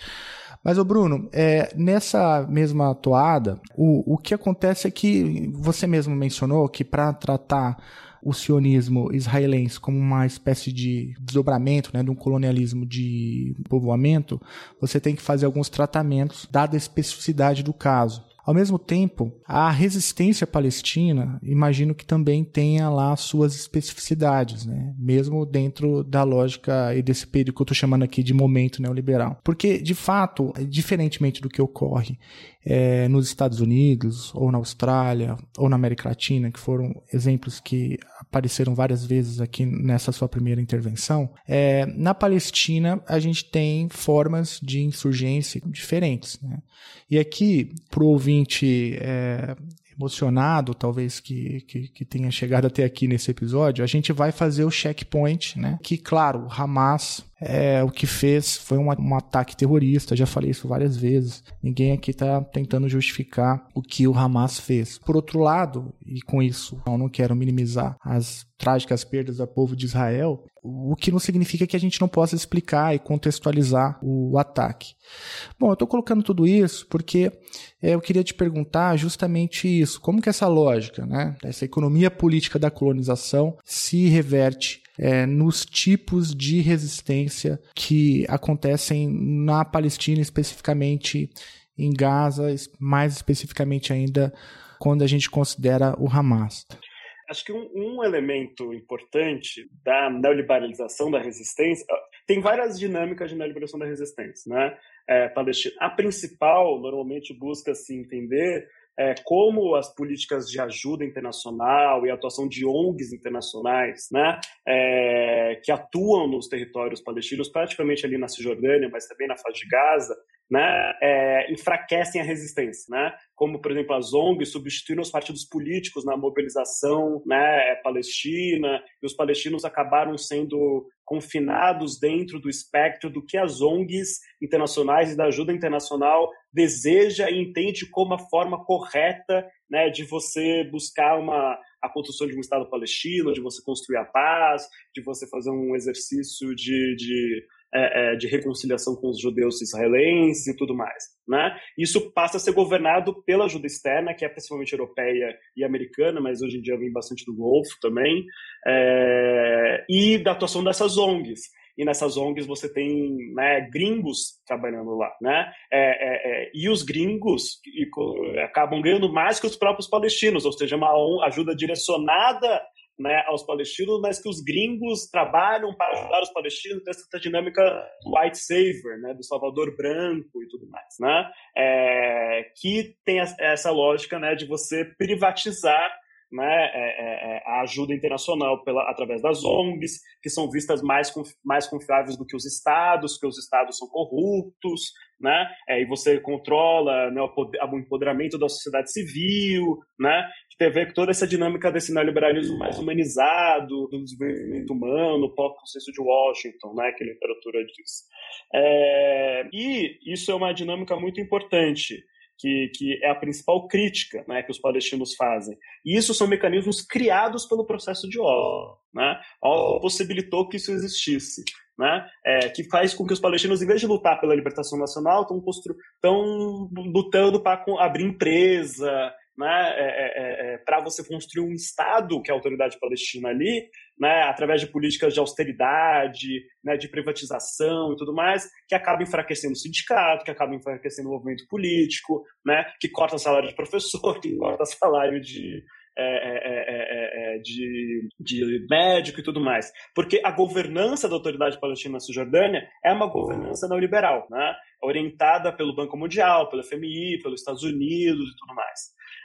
Mas, o Bruno, é, nessa mesma toada, o, o que acontece é que você mesmo mencionou que para tratar o sionismo israelense como uma espécie de desdobramento, né, de um colonialismo de povoamento, você tem que fazer alguns tratamentos, dada a especificidade do caso. Ao mesmo tempo, a resistência palestina, imagino que também tenha lá suas especificidades, né? mesmo dentro da lógica e desse período que eu estou chamando aqui de momento neoliberal. Porque, de fato, diferentemente do que ocorre é, nos Estados Unidos, ou na Austrália, ou na América Latina, que foram exemplos que apareceram várias vezes aqui nessa sua primeira intervenção, é, na Palestina a gente tem formas de insurgência diferentes. Né? E aqui, para o ouvinte é, emocionado, talvez que, que, que, tenha chegado até aqui nesse episódio, a gente vai fazer o checkpoint, né? Que, claro, Hamas é, o que fez foi um, um, ataque terrorista, já falei isso várias vezes. Ninguém aqui está tentando justificar o que o Hamas fez. Por outro lado, e com isso eu não quero minimizar as trágicas perdas do povo de Israel, o que não significa que a gente não possa explicar e contextualizar o ataque. Bom, eu estou colocando tudo isso porque é, eu queria te perguntar justamente isso: como que essa lógica, né, essa economia política da colonização se reverte é, nos tipos de resistência que acontecem na Palestina, especificamente em Gaza, mais especificamente ainda quando a gente considera o Hamas. Acho que um, um, elemento importante da neoliberalização da resistência tem várias dinâmicas de neoliberalização da resistência, né? É, Palestina. A principal normalmente busca se entender é, como as políticas de ajuda internacional e a atuação de ONGs internacionais, né, é, que atuam nos territórios palestinos, praticamente ali na Cisjordânia, mas também na faixa de Gaza, né, é, enfraquecem a resistência, né? Como, por exemplo, as ONGs substituíram os partidos políticos na mobilização né, palestina, e os palestinos acabaram sendo confinados dentro do espectro do que as ONGs internacionais e da ajuda internacional deseja e entende como a forma correta né, de você buscar uma, a construção de um Estado palestino, de você construir a paz, de você fazer um exercício de, de é, é, de reconciliação com os judeus israelenses e tudo mais. Né? Isso passa a ser governado pela ajuda externa, que é principalmente europeia e americana, mas hoje em dia vem bastante do Golfo também, é, e da atuação dessas ONGs e nessas ONGs você tem né, gringos trabalhando lá, né? É, é, é, e os gringos acabam ganhando mais que os próprios palestinos, ou seja, uma ajuda direcionada né, aos palestinos, mas que os gringos trabalham para ajudar os palestinos, tem essa dinâmica white savior, né, do salvador branco e tudo mais, né, é, que tem essa lógica né, de você privatizar né, é, é, é, a ajuda internacional pela, através das ONGs, que são vistas mais, mais confiáveis do que os estados, que os estados são corruptos, né, é, e você controla né, o, poder, o empoderamento da sociedade civil, né, que tem a ver com toda essa dinâmica desse neoliberalismo mais humanizado, do desenvolvimento humano, o próprio consenso de Washington, né, que a literatura diz. É, e isso é uma dinâmica muito importante, que, que é a principal crítica né, que os palestinos fazem. E isso são mecanismos criados pelo processo de Oslo. Né? Oslo possibilitou que isso existisse. Né? É, que faz com que os palestinos, em vez de lutar pela libertação nacional, estão lutando para abrir empresa, né, é, é, é, é para você construir um Estado, que é a autoridade palestina ali, né, através de políticas de austeridade, né, de privatização e tudo mais, que acaba enfraquecendo o sindicato, que acaba enfraquecendo o movimento político, né, que corta salário de professor, <laughs> que corta salário de, é, é, de, de, médico e tudo mais. Porque a governança da autoridade palestina na Cisjordânia é uma governança neoliberal, né? orientada pelo Banco Mundial, pelo FMI, pelos Estados Unidos e tudo mais.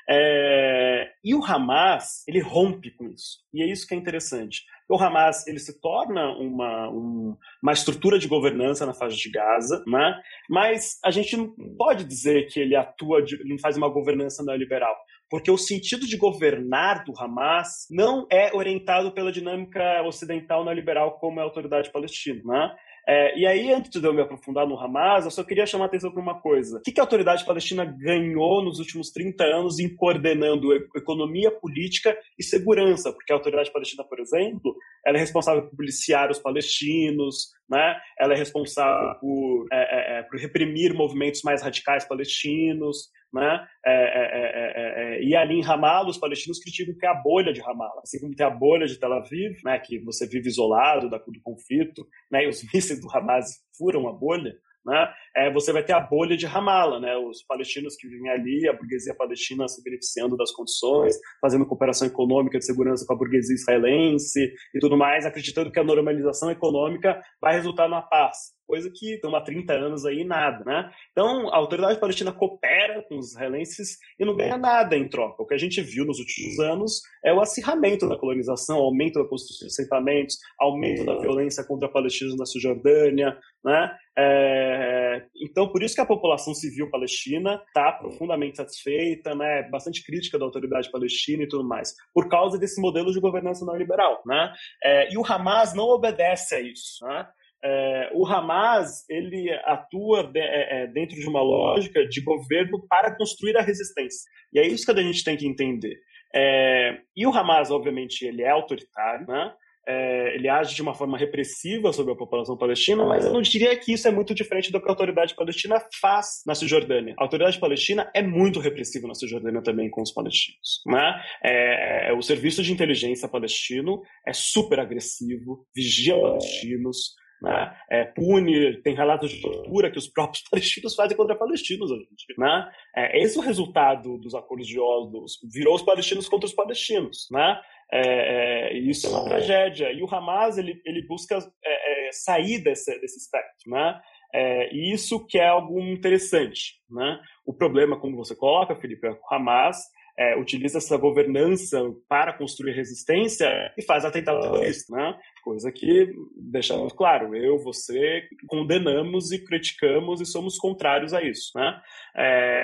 É, e o Hamas, ele rompe com isso. E é isso que é interessante. O Hamas, ele se torna uma, um, uma estrutura de governança na faixa de Gaza, né? mas a gente não pode dizer que ele atua, de, ele faz uma governança neoliberal porque o sentido de governar do Hamas não é orientado pela dinâmica ocidental neoliberal como é a autoridade palestina. Né? É, e aí, antes de eu me aprofundar no Hamas, eu só queria chamar a atenção para uma coisa. O que, que a autoridade palestina ganhou nos últimos 30 anos em coordenando economia, política e segurança? Porque a autoridade palestina, por exemplo, ela é responsável por policiar os palestinos, né? ela é responsável por, é, é, é por reprimir movimentos mais radicais palestinos, né? É, é, é, e ali em Ramallah, os palestinos criticam que é a bolha de Ramallah, assim como tem a bolha de Tel Aviv, né? que você vive isolado do conflito, né? e os <laughs> mísseis do Hamas furam a bolha, né? É, você vai ter a bolha de Ramallah, né? os palestinos que vivem ali, a burguesia palestina se beneficiando das condições, fazendo cooperação econômica de segurança com a burguesia israelense e tudo mais, acreditando que a normalização econômica vai resultar na paz coisa que estão há 30 anos aí nada, né? Então, a autoridade palestina coopera com os israelenses e não ganha nada em troca. O que a gente viu nos últimos anos é o acirramento da colonização, aumento da construção de assentamentos, aumento da violência contra palestinos na Cisjordânia, né? É, então, por isso que a população civil palestina está profundamente satisfeita, né? Bastante crítica da autoridade palestina e tudo mais, por causa desse modelo de governança neoliberal, né? É, e o Hamas não obedece a isso, né? é, o Hamas ele atua de, é, é, dentro de uma lógica de governo para construir a resistência. E é isso que a gente tem que entender. É, e o Hamas, obviamente, ele é autoritário, né? É, ele age de uma forma repressiva sobre a população palestina, mas eu não diria que isso é muito diferente do que a autoridade palestina faz na Cisjordânia. A autoridade palestina é muito repressiva na Cisjordânia também com os palestinos. Né? É, o serviço de inteligência palestino é super agressivo, vigia palestinos, né? É, pune, tem relatos de tortura que os próprios <laughs> palestinos fazem contra palestinos hoje. Né? É, esse é o resultado dos acordos de Oslo, virou os palestinos contra os palestinos. Né? É, é, isso é uma tragédia. E o Hamas ele, ele busca é, é, sair desse, desse espectro. Né? É, e isso que é algo interessante. Né? O problema, como você coloca, Felipe, é que o Hamas é, utiliza essa governança para construir resistência e faz atentado terrorista, né? Coisa que deixamos claro, eu, você condenamos e criticamos e somos contrários a isso, né?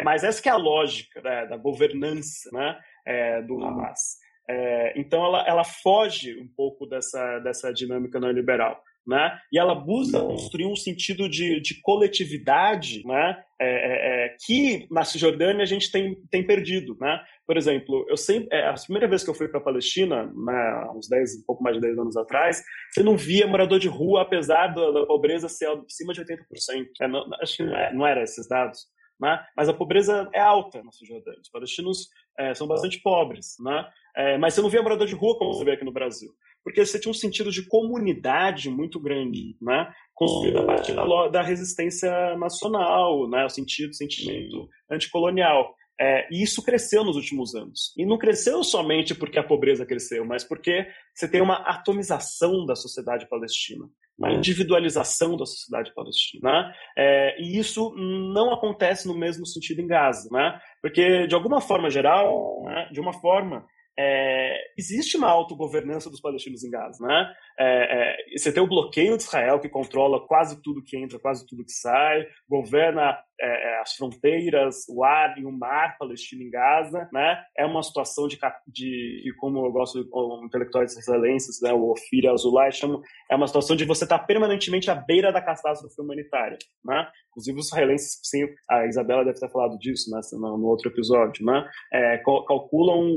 Mas essa que é a lógica né, da governança, né? Do Hamas. É, então ela, ela foge um pouco dessa, dessa dinâmica neoliberal né? E ela busca construir um sentido de, de coletividade, né? É, é, é, que na Cisjordânia a gente tem, tem perdido, né? Por exemplo, eu sempre, é, a primeira vez que eu fui para a Palestina, né, uns 10, um pouco mais de 10 anos atrás, você não via morador de rua, apesar da, da pobreza ser acima de 80%. É, não, acho que não, é, não era esses dados. Né? Mas a pobreza é alta na Cisjordânia. Os palestinos é, são bastante pobres, né? É, mas você não via morador de rua como você vê aqui no Brasil, porque você tinha um sentido de comunidade muito grande, né? A partir da, da resistência nacional, né? O sentido, sentimento anticolonial. É, e isso cresceu nos últimos anos. E não cresceu somente porque a pobreza cresceu, mas porque você tem uma atomização da sociedade palestina, uma individualização da sociedade palestina. Né? É, e isso não acontece no mesmo sentido em Gaza, né? porque, de alguma forma geral, né, de uma forma é, existe uma autogovernança dos palestinos em Gaza, né? É, é, você tem o bloqueio de Israel que controla quase tudo que entra, quase tudo que sai, governa é, é, as fronteiras, o ar e o mar palestino em Gaza, né? É uma situação de, de como eu gosto de intelectuais israelenses, né? O Ofir Azulay chamam, é uma situação de você estar tá permanentemente à beira da catástrofe humanitária, né? Inclusive os israelenses, sim, a Isabela deve ter falado disso né, no, no outro episódio, né? É, calculam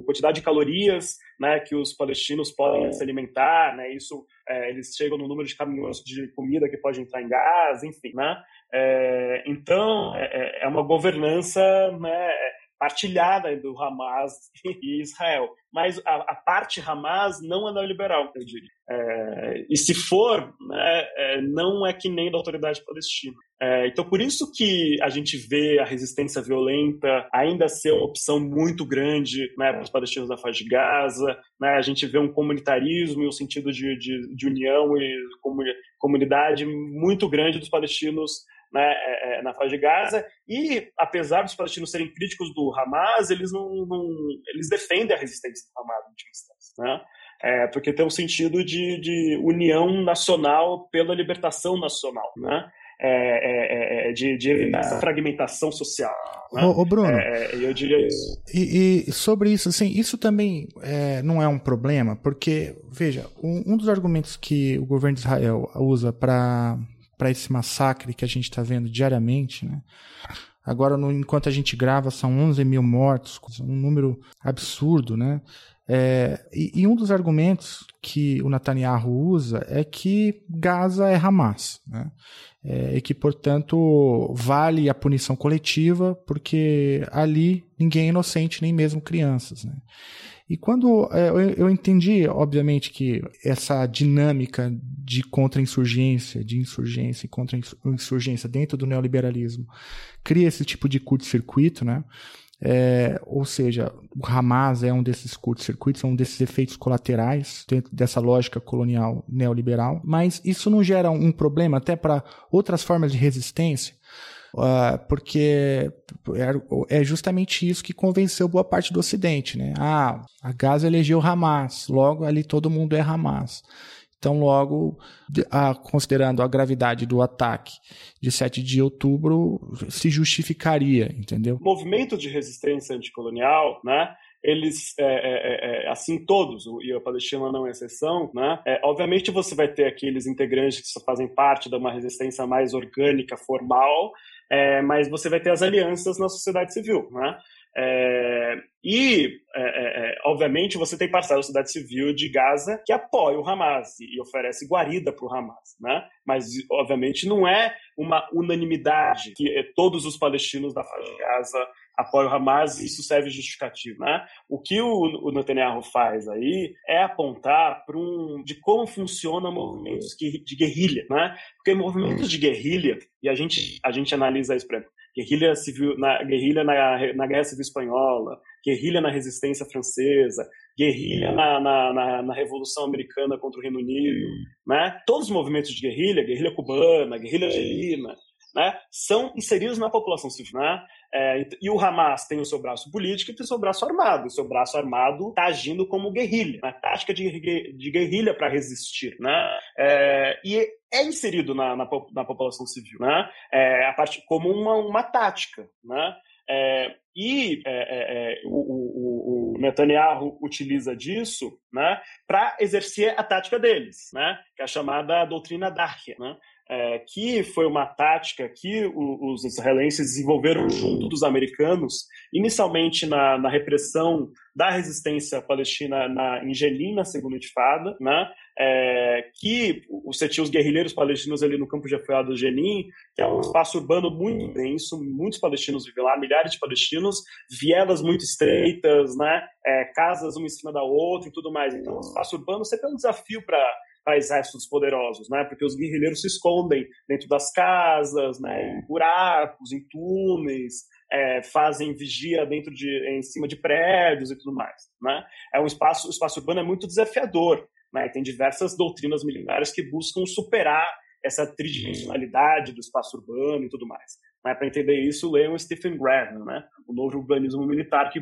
a quantidade de calorias né, que os palestinos podem se alimentar, né? Isso, é, eles chegam no número de caminhões de comida que pode entrar em Gaza, enfim, né? É, então, é, é, é uma governança né, partilhada do Hamas e Israel. Mas a, a parte Hamas não é neoliberal, eu diria. É, e se for, né, é, não é que nem da autoridade palestina. É, então, por isso que a gente vê a resistência violenta ainda ser uma opção muito grande né, para os palestinos da faixa de Gaza. Né, a gente vê um comunitarismo e um sentido de, de, de união e comunidade muito grande dos palestinos né, é, é, na faixa de Gaza. E, apesar dos palestinos serem críticos do Hamas, eles, não, não eles defendem a resistência do Hamas, última instância. Né? É, porque tem um sentido de, de união nacional pela libertação nacional. Né? É, é, é, de, de fragmentação social. Né? Ô, ô Bruno, é, eu diria isso. E, e, sobre isso, assim, isso também é, não é um problema, porque, veja, um, um dos argumentos que o governo de Israel usa para para esse massacre que a gente está vendo diariamente, né? Agora, no, enquanto a gente grava, são 11 mil mortos, um número absurdo, né? É, e, e, um dos argumentos que o Netanyahu usa é que Gaza é Hamas, né? É, e que, portanto, vale a punição coletiva, porque ali ninguém é inocente, nem mesmo crianças. Né? E quando é, eu entendi, obviamente, que essa dinâmica de contra-insurgência, de insurgência e contra-insurgência dentro do neoliberalismo cria esse tipo de curto-circuito, né? É, ou seja, o Hamas é um desses curtos-circuitos, é um desses efeitos colaterais dentro dessa lógica colonial neoliberal, mas isso não gera um problema até para outras formas de resistência, Uh, porque é, é justamente isso que convenceu boa parte do Ocidente, né? Ah, a Gaza elegeu Hamas, logo ali todo mundo é Hamas. Então, logo, a, considerando a gravidade do ataque de 7 de outubro, se justificaria, entendeu? Movimento de resistência anticolonial, né? eles, é, é, é, assim todos, e a Palestina não é exceção, né? É, obviamente você vai ter aqueles integrantes que só fazem parte de uma resistência mais orgânica, formal, é, mas você vai ter as alianças na sociedade civil, né? É, e, é, é, é obviamente, você tem parcela da sociedade civil de Gaza que apoia o Hamas e, oferece guarida para o Hamas, né? Mas, obviamente, não é uma unanimidade que é, todos os palestinos da faixa de Gaza apoiam o Hamas isso serve justificativo, né? O que o, o Netanyahu faz aí é apontar para um de como funcionam movimentos de guerrilha, né? Porque movimentos de guerrilha e a gente a gente analisa isso, por exemplo, guerrilha civil, na, guerrilha na, na Guerra Civil Espanhola, guerrilha na Resistência Francesa, guerrilha na, na, na, na, Revolução Americana contra o Reino Unido, né? Todos os movimentos de guerrilha, guerrilha cubana, guerrilha argelina, né? São inseridos na população civil, né? É, e o Hamas tem o seu braço político e tem o seu braço armado. O seu braço armado está agindo como guerrilha, uma tática de, de guerrilha para resistir. Né? É, e é inserido na, na, na população civil, né? É, a parte, como uma, uma tática. Né? É, e é, é, o, o, o, Netanyahu utiliza disso né, para exercer a tática deles, né, que é a chamada doutrina Darkia. Né? É, que foi uma tática que o, os israelenses desenvolveram junto dos americanos, inicialmente na, na repressão da resistência palestina na, em Jenin, na segunda intifada, né? É, que você tinha os guerrilheiros palestinos ali no campo de apoiado de Jenin, que é um espaço urbano muito denso, muitos palestinos vivem lá, milhares de palestinos, vielas muito estreitas, né? É, casas uma em cima da outra e tudo mais. Então, o espaço urbano sempre é um desafio para para exércitos poderosos, né? Porque os guerrilheiros se escondem dentro das casas, né? Em buracos, em túneis, é, fazem vigia dentro de, em cima de prédios e tudo mais, né? É um espaço, o espaço urbano é muito desafiador, né? Tem diversas doutrinas militares que buscam superar essa tridimensionalidade do espaço urbano e tudo mais. Né? Para entender isso, leiam Stephen Graham, né? o novo urbanismo militar que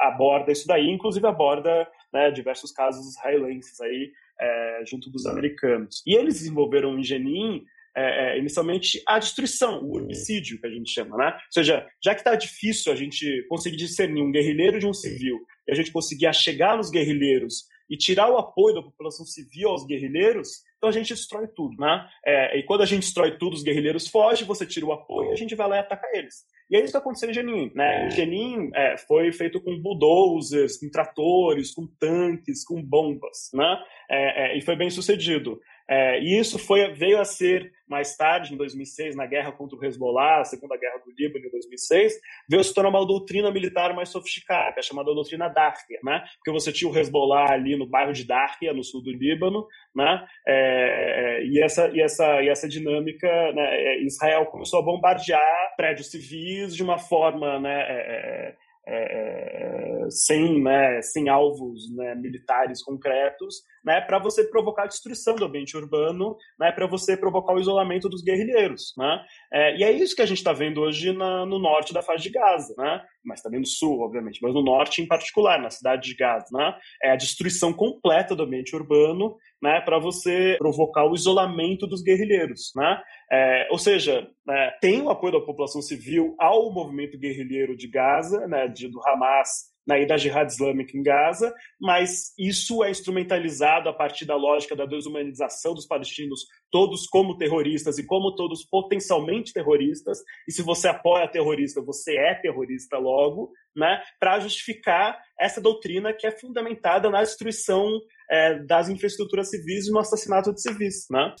aborda isso daí, inclusive aborda né, diversos casos israelenses aí é, junto dos americanos. E eles desenvolveram em Jenin é, é, inicialmente a destruição, o homicídio que a gente chama, né? Ou seja, já que está difícil a gente conseguir discernir um guerrilheiro de um civil e a gente conseguir chegar nos guerrilheiros e tirar o apoio da população civil aos guerrilheiros, então a gente destrói tudo, né? É, e quando a gente destrói tudo, os guerrilheiros fogem, você tira o apoio, a gente vai lá e ataca eles. E é isso que aconteceu em Jenin, né? Jenin é, foi feito com bulldozers, com tratores, com tanques, com bombas, né? É, é, e foi bem sucedido. É, e isso foi, veio a ser, mais tarde, em 2006, na guerra contra o Hezbollah, a segunda guerra do Líbano, em 2006, veio se tornar uma doutrina militar mais sofisticada, é chamada doutrina Darkia, né? Porque você tinha o Hezbollah ali no bairro de Darkia, no sul do Líbano, né? É, e, essa, e, essa, e essa dinâmica, né? É, Israel começou a bombardear prédios civis de uma forma, né? É, é é, sem, né, sem alvos né, militares concretos, né, para você provocar a destruição do ambiente urbano, né, para você provocar o isolamento dos guerrilheiros. Né? É, e é isso que a gente está vendo hoje na, no norte da faixa de Gaza, né? mas também no sul, obviamente, mas no norte em particular, na cidade de Gaza. Né? É a destruição completa do ambiente urbano né, para você provocar o isolamento dos guerrilheiros. Né? É, ou seja, né, tem o apoio da população civil ao movimento guerrilheiro de Gaza, né, de, do Hamas na da Jihad Islâmica em Gaza, mas isso é instrumentalizado a partir da lógica da desumanização dos palestinos, todos como terroristas e como todos potencialmente terroristas, e se você apoia terrorista, você é terrorista logo, né, para justificar essa doutrina que é fundamentada na destruição é, das infraestruturas civis e no assassinato de civis. Né?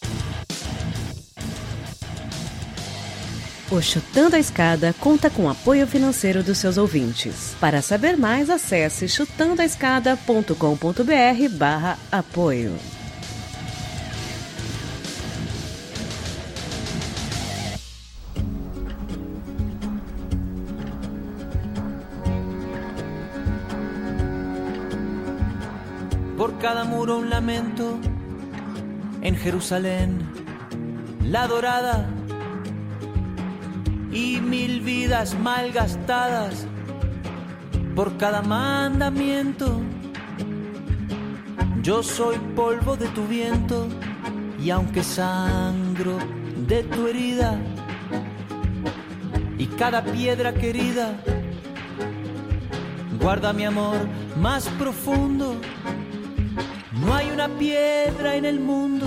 O Chutando a Escada conta com apoio financeiro dos seus ouvintes. Para saber mais, acesse chutandoaescada.com.br barra apoio. Por cada muro un lamento, en Jerusalén, la dorada y mil vidas mal gastadas por cada mandamiento. Yo soy polvo de tu viento y aunque sangro de tu herida y cada piedra querida guarda mi amor más profundo. No hay una piedra en el mundo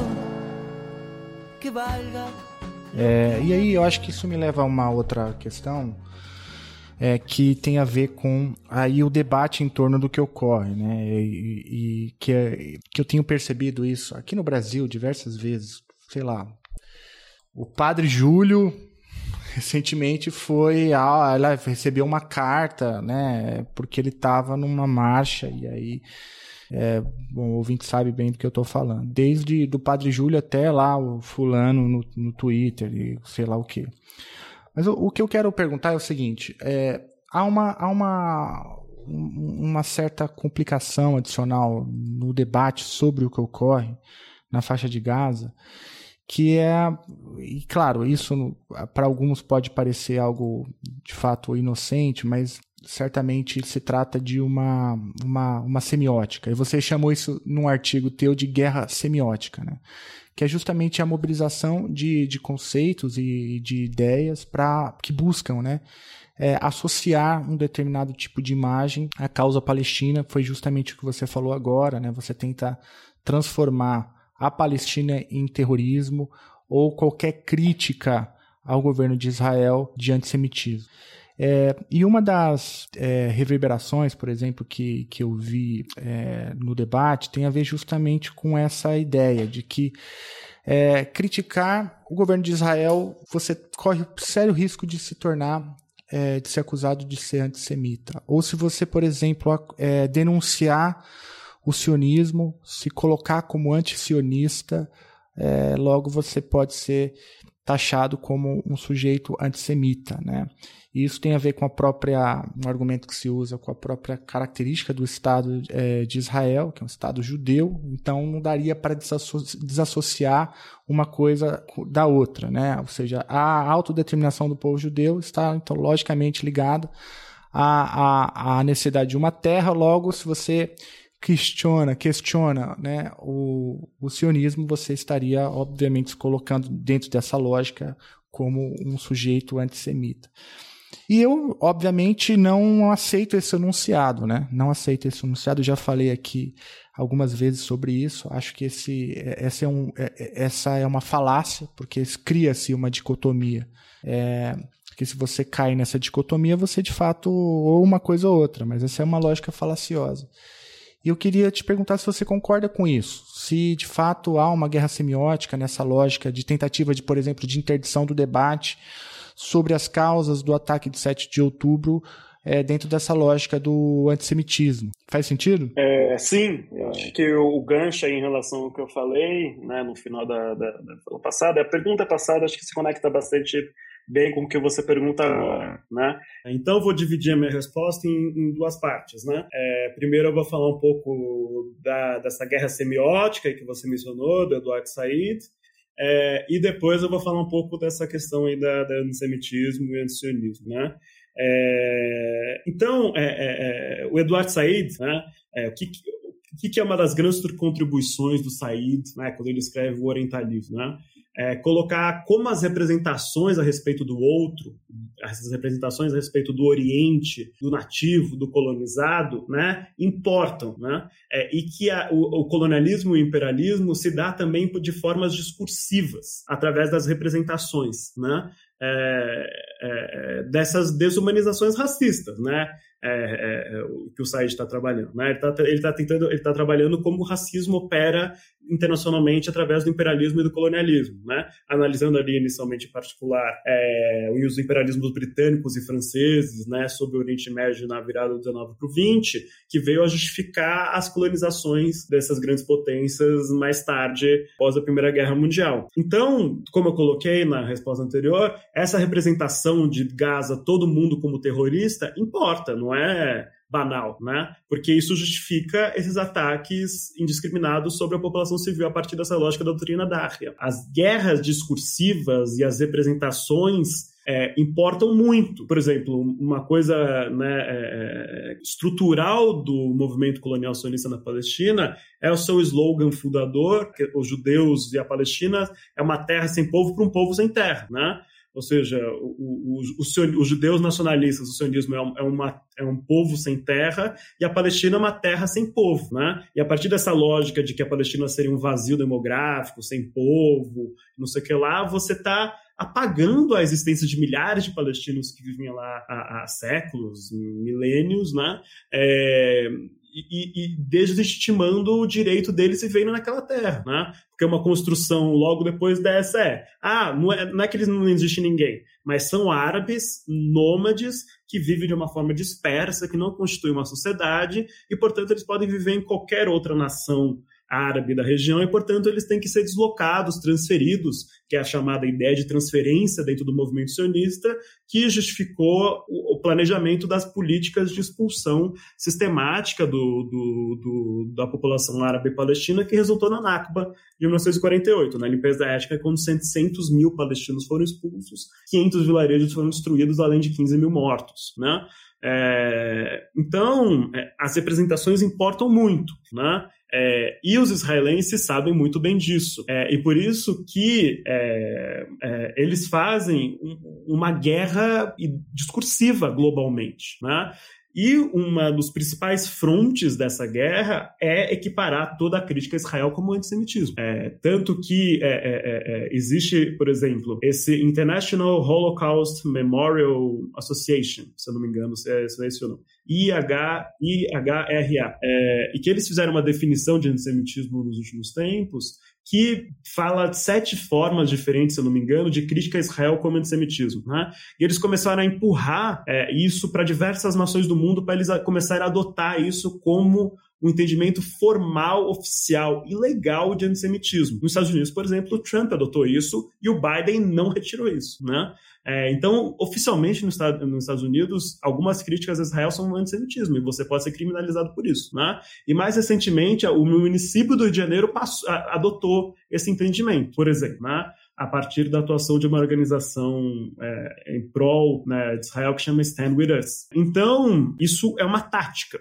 que valga. É, e aí eu acho que isso me leva a uma outra questão é, que tem a ver com aí o debate em torno do que ocorre, né? E, e que, é, que eu tenho percebido isso aqui no Brasil diversas vezes, sei lá. O padre Júlio <laughs> recentemente foi ela recebeu uma carta né porque ele estava numa marcha e aí é, bom, o ouvinte sabe bem do que eu estou falando. Desde do Padre Júlio até lá o fulano no, no Twitter e sei lá o que mas o, o, que eu quero perguntar é o seguinte é, há uma há uma uma certa complicação adicional no debate sobre o que ocorre na faixa de Gaza que é, e claro, isso para alguns pode parecer algo de fato inocente, mas certamente se trata de uma, uma, uma semiótica. E você chamou isso num artigo teu de guerra semiótica, né? que é justamente a mobilização de, de conceitos e de ideias para que buscam né, é, associar um determinado tipo de imagem à causa palestina. Foi justamente o que você falou agora. Né? Você tenta transformar a Palestina em terrorismo ou qualquer crítica ao governo de Israel de antissemitismo. É, e uma das é, reverberações, por exemplo, que, que eu vi é, no debate tem a ver justamente com essa ideia de que é, criticar o governo de Israel, você corre sério risco de se tornar, é, de ser acusado de ser antissemita. Ou se você, por exemplo, é, denunciar o sionismo, se colocar como anti-sionista, é, logo você pode ser taxado como um sujeito antissemita, né? E isso tem a ver com a própria, um argumento que se usa com a própria característica do Estado é, de Israel, que é um Estado judeu, então não daria para desassociar uma coisa da outra, né? Ou seja, a autodeterminação do povo judeu está, então, logicamente ligada à, à, à necessidade de uma terra, logo, se você questiona, questiona né, o, o sionismo, você estaria, obviamente, se colocando dentro dessa lógica como um sujeito antissemita. E eu, obviamente, não aceito esse enunciado, né? Não aceito esse enunciado. Já falei aqui algumas vezes sobre isso. Acho que esse, essa, é um, essa é uma falácia, porque cria-se uma dicotomia. É, que se você cai nessa dicotomia, você de fato ou uma coisa ou outra, mas essa é uma lógica falaciosa. E eu queria te perguntar se você concorda com isso. Se de fato há uma guerra semiótica nessa lógica de tentativa de, por exemplo, de interdição do debate sobre as causas do ataque de 7 de outubro é, dentro dessa lógica do antissemitismo. Faz sentido? É, sim, eu acho que o, gancho em relação ao que eu falei né, no final da, da, da fala passada, a pergunta passada acho que se conecta bastante bem com o que você pergunta agora, né? Então vou dividir a minha resposta em, em duas partes, né? É, primeiro eu vou falar um pouco da, dessa guerra semiótica que você mencionou, do Eduardo Said, é, e depois eu vou falar um pouco dessa questão aí da, da antissemitismo e antisionismo, né? É, então, é, é, é o Eduardo Said, né, o que, o que é uma das grandes contribuições do Said, né, quando ele escreve o Orientalismo, né? É, colocar como as representações a respeito do outro, essas representações a respeito do Oriente, do nativo, do colonizado, né, importam, né, é, e que a, o, o, colonialismo e o imperialismo se dá também de formas discursivas, através das representações, né, é, é dessas desumanizações racistas, né, é, é, é, que o Said está trabalhando. Né? Ele está ele tá tentando, ele está trabalhando como o racismo opera internacionalmente através do imperialismo e do colonialismo, né? Analisando ali inicialmente em particular é, os imperialismos britânicos e franceses, né, sobre o Oriente Médio na virada do 19 para o 20, que veio a justificar as colonizações dessas grandes potências mais tarde, após a Primeira Guerra Mundial. Então, como eu coloquei na resposta anterior, essa representação de Gaza, todo mundo como terrorista, importa, não é banal, né? Porque isso justifica esses ataques indiscriminados sobre a população civil a partir dessa lógica da doutrina Dária. As guerras discursivas e as representações é, importam muito. Por exemplo, uma coisa né, é, é estrutural do movimento colonial sionista na Palestina é o seu slogan fundador, que os judeus e a Palestina é uma terra sem povo para um povo sem terra, né? Ou seja, os judeus nacionalistas, o sionismo é, um, é, uma, é um povo sem terra e a Palestina é uma terra sem povo. Né? E a partir dessa lógica de que a Palestina seria um vazio demográfico, sem povo, não sei o que lá, você está apagando a existência de milhares de palestinos que vivem lá há, há séculos, milênios, né? É, e, e, deslegitimando o direito deles vivendo naquela terra, né? Porque uma construção logo depois dessa é, ah, não é, não é que eles não existe ninguém, mas são árabes nômades que vivem de uma forma dispersa, que não constituem uma sociedade e, portanto, eles podem viver em qualquer outra nação árabe da região e, portanto, eles têm que ser deslocados, transferidos, que é a chamada ideia de transferência dentro do movimento sionista, que justificou o planejamento das políticas de expulsão sistemática do, do, do, da população árabe palestina, que resultou na Nakba de 1948, na limpeza étnica, quando 600 mil palestinos foram expulsos, 500 vilarejos foram destruídos, além de 15 mil mortos. Né? É, então, é, as representações importam muito, né? É, e os israelenses sabem muito bem disso. É, e por isso que é, é eles fazem uma guerra discursiva globalmente. Né? E uma dos principais frontes dessa guerra é equiparar toda a crítica a Israel como antissemitismo. É, tanto que é, é, é, é existe, por exemplo, esse International Holocaust Memorial Association, se eu não me engano, se é, se esse o nome. IH, IHRA, é, e que eles fizeram uma definição de antissemitismo nos últimos tempos, que fala sete formas diferentes, se eu não me engano, de crítica a Israel como antissemitismo. Né? E eles começaram a empurrar é, isso para diversas nações do mundo, para eles começarem a adotar isso como um entendimento formal, oficial e legal de antissemitismo. Nos Estados Unidos, por exemplo, o Trump adotou isso e o Biden não retirou isso. Né? É, então, oficialmente nos Estados Unidos, algumas críticas a Israel são antissemitismo e você pode ser criminalizado por isso. Né? E mais recentemente, o município do Rio de Janeiro passou, adotou esse entendimento, por exemplo. Né? a partir da atuação de uma organização é, em prol né, de Israel que chama Stand With Us. Então, isso é uma tática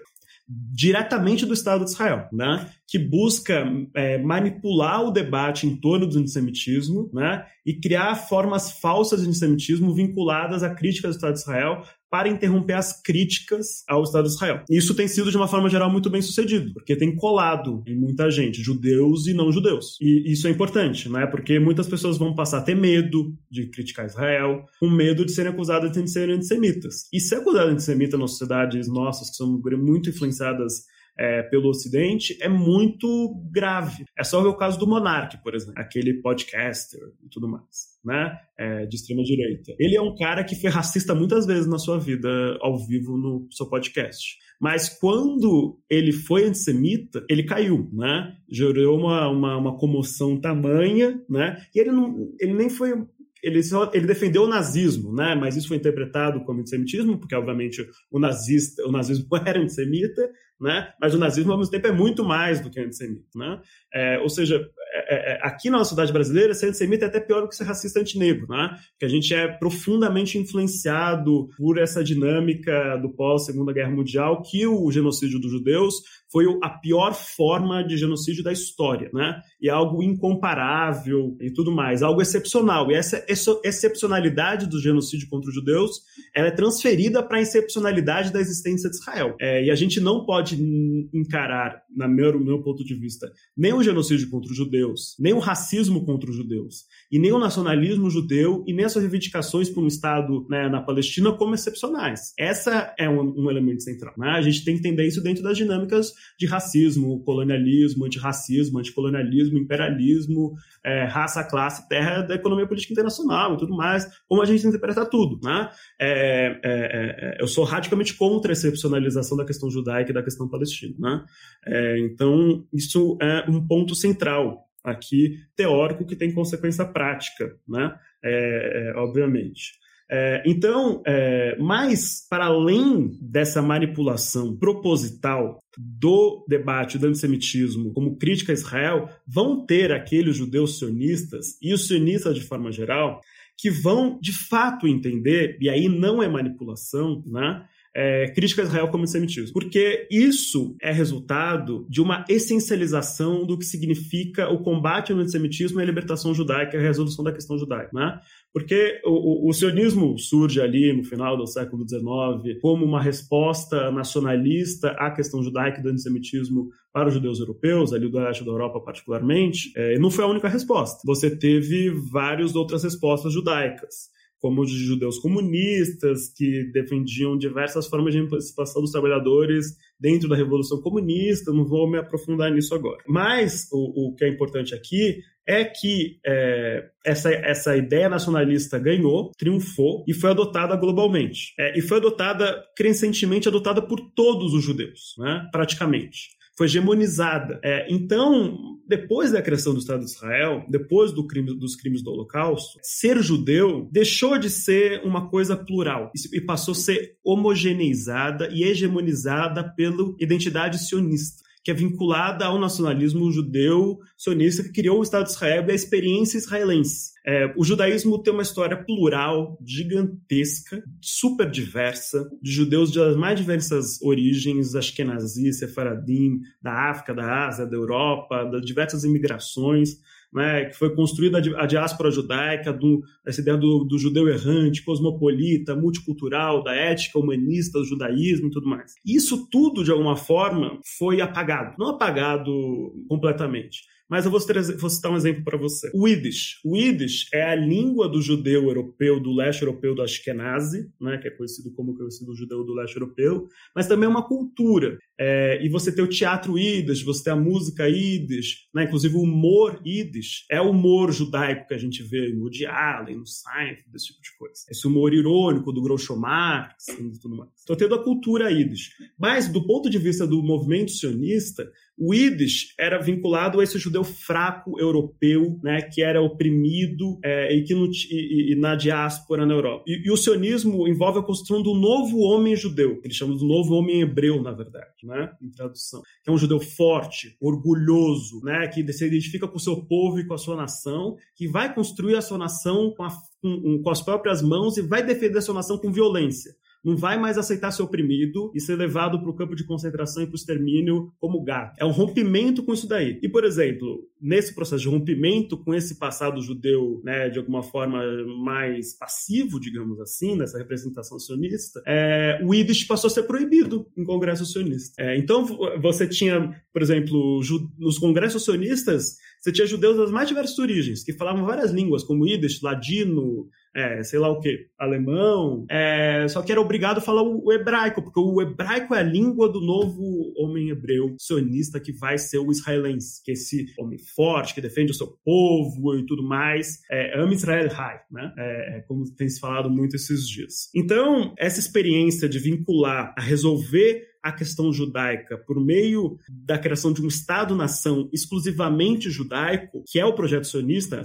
diretamente do Estado de Israel, né? que busca é, manipular o debate em torno do antissemitismo né? e criar formas falsas de antissemitismo vinculadas à crítica do Estado de Israel para interromper as críticas ao Estado de Israel. Isso tem sido, de uma forma geral, muito bem sucedido, porque tem colado em muita gente, judeus e não judeus. E isso é importante, né? Porque muitas pessoas vão passar a ter medo de criticar Israel, com medo de serem acusadas de serem antissemitas. E ser acusado de antissemita nas sociedades nossas, que são muito influenciadas é, pelo Ocidente é muito grave. É só ver o caso do Monark, por exemplo, aquele podcaster e tudo mais, né? É, de extrema direita. Ele é um cara que foi racista muitas vezes na sua vida ao vivo no seu podcast. Mas quando ele foi antissemita, ele caiu, né? Gerou uma, uma, uma comoção tamanha, né? E ele, não, ele nem foi ele, só, ele defendeu o nazismo, né? mas isso foi interpretado como antissemitismo, porque obviamente o, nazista, o nazismo <laughs> era antissemita, né? mas o nazismo ao mesmo tempo é muito mais do que antissemita. Né? É, ou seja, é, é, aqui na sociedade brasileira, ser antissemita é até pior do que ser racista antinegro, né? Porque a gente é profundamente influenciado por essa dinâmica do pós-Segunda Guerra Mundial, que o genocídio dos judeus foi a pior forma de genocídio da história, né? E é algo incomparável e tudo mais, algo excepcional. E essa excepcionalidade do genocídio contra os judeus, ela é transferida para a excepcionalidade da existência de Israel. É, e a gente não pode encarar, na meu, no meu ponto de vista, nem o genocídio contra os judeus, nem o racismo contra os judeus, e nem o nacionalismo judeu, e nem as suas reivindicações por um Estado né, na Palestina como excepcionais. Essa é um, um elemento central. Né? A gente tem que entender isso dentro das dinâmicas de racismo, colonialismo, antirracismo, anticolonialismo, imperialismo, é, raça, classe, terra da economia política internacional e tudo mais, como a gente interpreta tudo. Né? É, é, é, eu sou radicalmente contra a excepcionalização da questão judaica e da questão palestina. Né? É, então, isso é um ponto central aqui, teórico, que tem consequência prática, né? É, obviamente. É, então, é, mas para além dessa manipulação proposital do debate do antissemitismo como crítica a Israel, vão ter aqueles judeus sionistas e os sionistas de forma geral que vão de fato entender, e aí não é manipulação, né? É, crítica a Israel como antissemitismo. Porque isso é resultado de uma essencialização do que significa o combate ao antissemitismo e a libertação judaica, a resolução da questão judaica. Né? Porque o, o, o, sionismo surge ali no final do século XIX como uma resposta nacionalista à questão judaica e do antissemitismo para os judeus europeus, ali do leste da Europa particularmente, é, não foi a única resposta. Você teve várias outras respostas judaicas como os judeus comunistas, que defendiam diversas formas de emancipação dos trabalhadores dentro da Revolução Comunista, não vou me aprofundar nisso agora. Mas o, o que é importante aqui é que é, essa, essa ideia nacionalista ganhou, triunfou e foi adotada globalmente. É, e foi adotada, crescentemente adotada por todos os judeus, né, praticamente foi hegemonizada. É, então, depois da criação do Estado de Israel, depois do crime, dos crimes do Holocausto, ser judeu deixou de ser uma coisa plural. E passou a ser homogeneizada e hegemonizada pela identidade sionista que é vinculada ao nacionalismo judeu sionista que criou o Estado de Israel e a experiência israelense. É, o judaísmo tem uma história plural, gigantesca, super diversa, de judeus das mais diversas origens, Ashkenazi, Sefaradim, da África, da Ásia, da Europa, das diversas imigrações né, que foi construída a diáspora judaica, do, essa ideia do, do, judeu errante, cosmopolita, multicultural, da ética humanista do judaísmo e tudo mais. Isso tudo, de alguma forma, foi apagado. Não apagado completamente, mas eu vou, trazer, vou citar um exemplo para você. O Yiddish. O Yiddish é a língua do judeu europeu, do leste europeu do Ashkenazi, né, que é conhecido como conhecido judeu do leste europeu, mas também é uma cultura. É, e você tem o teatro Yiddish, você tem a música Yiddish, né, inclusive o humor Yiddish. É o humor judaico que a gente vê no Woody Allen, no Seinfeld, desse tipo de coisa. Esse humor irônico do Groucho Marx e tudo mais. Então, tendo a cultura Yiddish. Mas, do ponto de vista do movimento sionista, o Yiddish era vinculado a esse judeu fraco europeu, né, que era oprimido é, e que no, e, e, na diáspora na Europa. E, e, o sionismo envolve a construção do novo homem judeu, que eles chamam do novo homem hebreu, na verdade, né, em tradução. Que é um judeu forte, orgulhoso, né, que se identifica com o seu povo e com a sua nação, que vai construir a sua nação com, a, com, com as próprias mãos e vai defender a sua nação com violência não vai mais aceitar ser oprimido e ser levado para o campo de concentração e para o extermínio como gato. É um rompimento com isso daí. E, por exemplo, nesse processo de rompimento com esse passado judeu, né, de alguma forma mais passivo, digamos assim, nessa representação sionista, é, o Yiddish passou a ser proibido em congresso sionista. É, então, você tinha, por exemplo, nos congressos sionistas, você tinha judeus das mais diversas origens, que falavam várias línguas, como Yiddish, ladino, é, sei lá o que, alemão, é, só que era obrigado a falar o, hebraico, porque o hebraico é a língua do novo homem hebreu sionista que vai ser o israelense, que é esse homem forte, que defende o seu povo e tudo mais, é, ama Israel High, né? É, é, como tem se falado muito esses dias. Então, essa experiência de vincular a resolver a questão judaica por meio da criação de um Estado-nação exclusivamente judaico, que é o projeto sionista,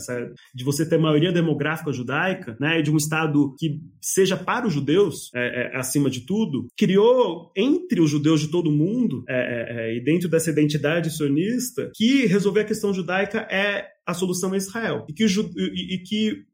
de você ter maioria demográfica judaica, né, de um Estado que seja para os judeus, é, é, acima de tudo, criou entre os judeus de todo o mundo, é, é, é e dentro dessa identidade sionista, que resolver a questão judaica é a solução é Israel. E que, e, e que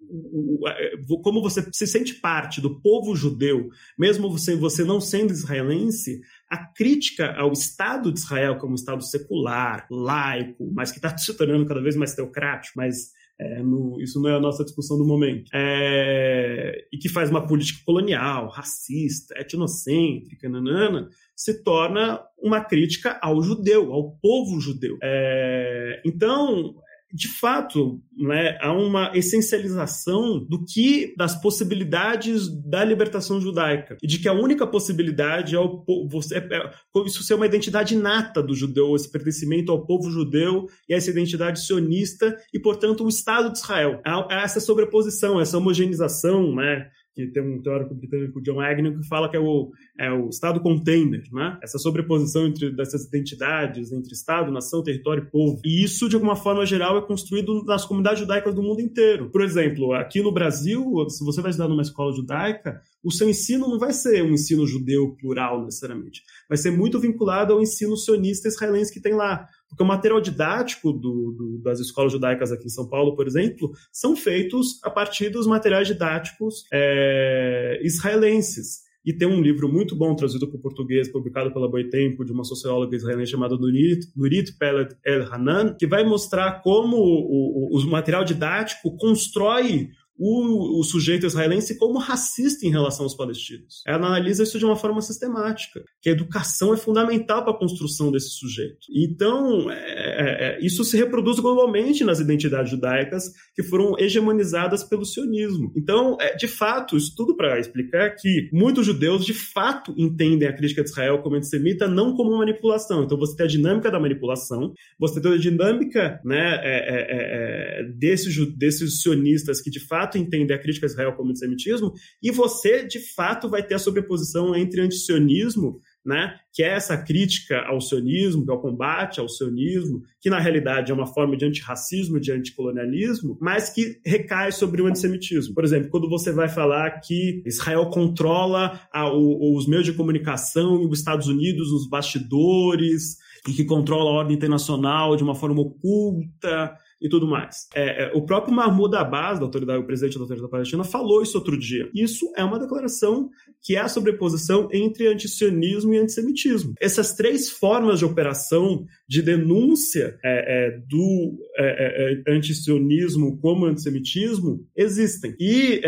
como você se sente parte do povo judeu, mesmo você, você não sendo israelense, a crítica ao Estado de Israel como um Estado secular, laico, mas que está <laughs> se tornando cada vez mais teocrático, mas é, no, isso não é a nossa discussão do momento. É, e que faz uma política colonial, racista, etnocêntrica, nanana, se torna uma crítica ao judeu, ao povo judeu. É, então, de fato, né, há uma essencialização do que das possibilidades da libertação judaica e de que a única possibilidade é o você é, é, isso ser uma identidade inata do judeu, esse pertencimento ao povo judeu e essa identidade sionista e, portanto, o Estado de Israel. Há essa sobreposição, essa homogeneização, né, que tem um teórico britânico, John Agnew, que fala que é o, é o Estado container, né? essa sobreposição entre dessas identidades, entre Estado, nação, território e povo. E isso, de alguma forma geral, é construído nas comunidades judaicas do mundo inteiro. Por exemplo, aqui no Brasil, se você vai estudar numa escola judaica, o seu ensino não vai ser um ensino judeu plural, necessariamente. Vai ser muito vinculado ao ensino sionista israelense que tem lá. Porque o material didático do, do, das escolas judaicas aqui em São Paulo, por exemplo, são feitos a partir dos materiais didáticos é, israelenses. E tem um livro muito bom traduzido para o português, publicado pela Boitempo, de uma socióloga israelense chamada Nurit, Nurit Peled El Hanan, que vai mostrar como o, o, o material didático constrói o, o, sujeito israelense como racista em relação aos palestinos. Ela analisa isso de uma forma sistemática, que a educação é fundamental para a construção desse sujeito. Então, é, é, é, isso se reproduz globalmente nas identidades judaicas que foram hegemonizadas pelo sionismo. Então, é, de fato, isso tudo para explicar que muitos judeus, de fato, entendem a crítica de Israel como antissemita não como manipulação. Então, você tem a dinâmica da manipulação, você tem a dinâmica né, é, é, desses, desses sionistas que, de fato, fato entender a crítica a Israel como antissemitismo, e você, de fato, vai ter a sobreposição entre antisionismo, né, que é essa crítica ao sionismo, que é o combate ao sionismo, que na realidade é uma forma de antirracismo, de anticolonialismo, mas que recai sobre o antissemitismo. Por exemplo, quando você vai falar que Israel controla a, o, os meios de comunicação os Estados Unidos nos bastidores, e que controla a ordem internacional de uma forma oculta, e tudo mais. É, é, o próprio Mahmoud Abbas, da autoridade, o presidente da autoridade palestina, falou isso outro dia. Isso é uma declaração que é a sobreposição entre antisionismo e antissemitismo. Essas três formas de operação de denúncia é, é do é, é, antisionismo como antissemitismo existem. E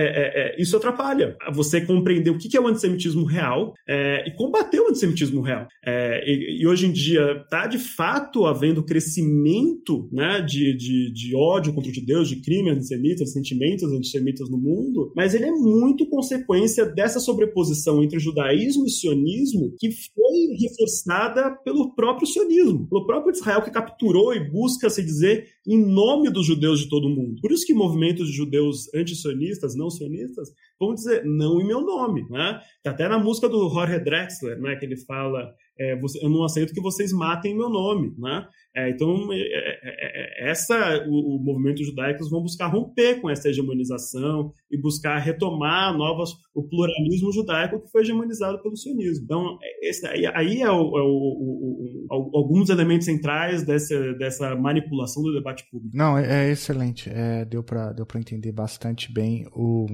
isso atrapalha você compreender o que é o antissemitismo real e combater o antissemitismo real. E, e, hoje em dia está de fato havendo crescimento né, de, de de, ódio contra o Deus, de crime antissemita, de sentimentos antissemitas no mundo, mas ele é muito consequência dessa sobreposição entre judaísmo e sionismo que foi reforçada pelo próprio sionismo, pelo próprio Israel que capturou e busca se dizer em nome dos judeus de todo o mundo. Por isso que movimentos de judeus antisionistas, não sionistas, vão dizer não em meu nome, né? Tá até na música do Jorge Drexler, né, que ele fala é, eu não aceito que vocês matem meu nome, né? É, então, é, é, é, essa, o, o movimento judaico vão buscar romper com essa hegemonização e buscar retomar novas, o pluralismo judaico que foi hegemonizado pelo sionismo. Então, esse, aí, é, o, o, alguns elementos centrais dessa, dessa manipulação do debate público. Não, é, excelente. deu para deu entender bastante bem o,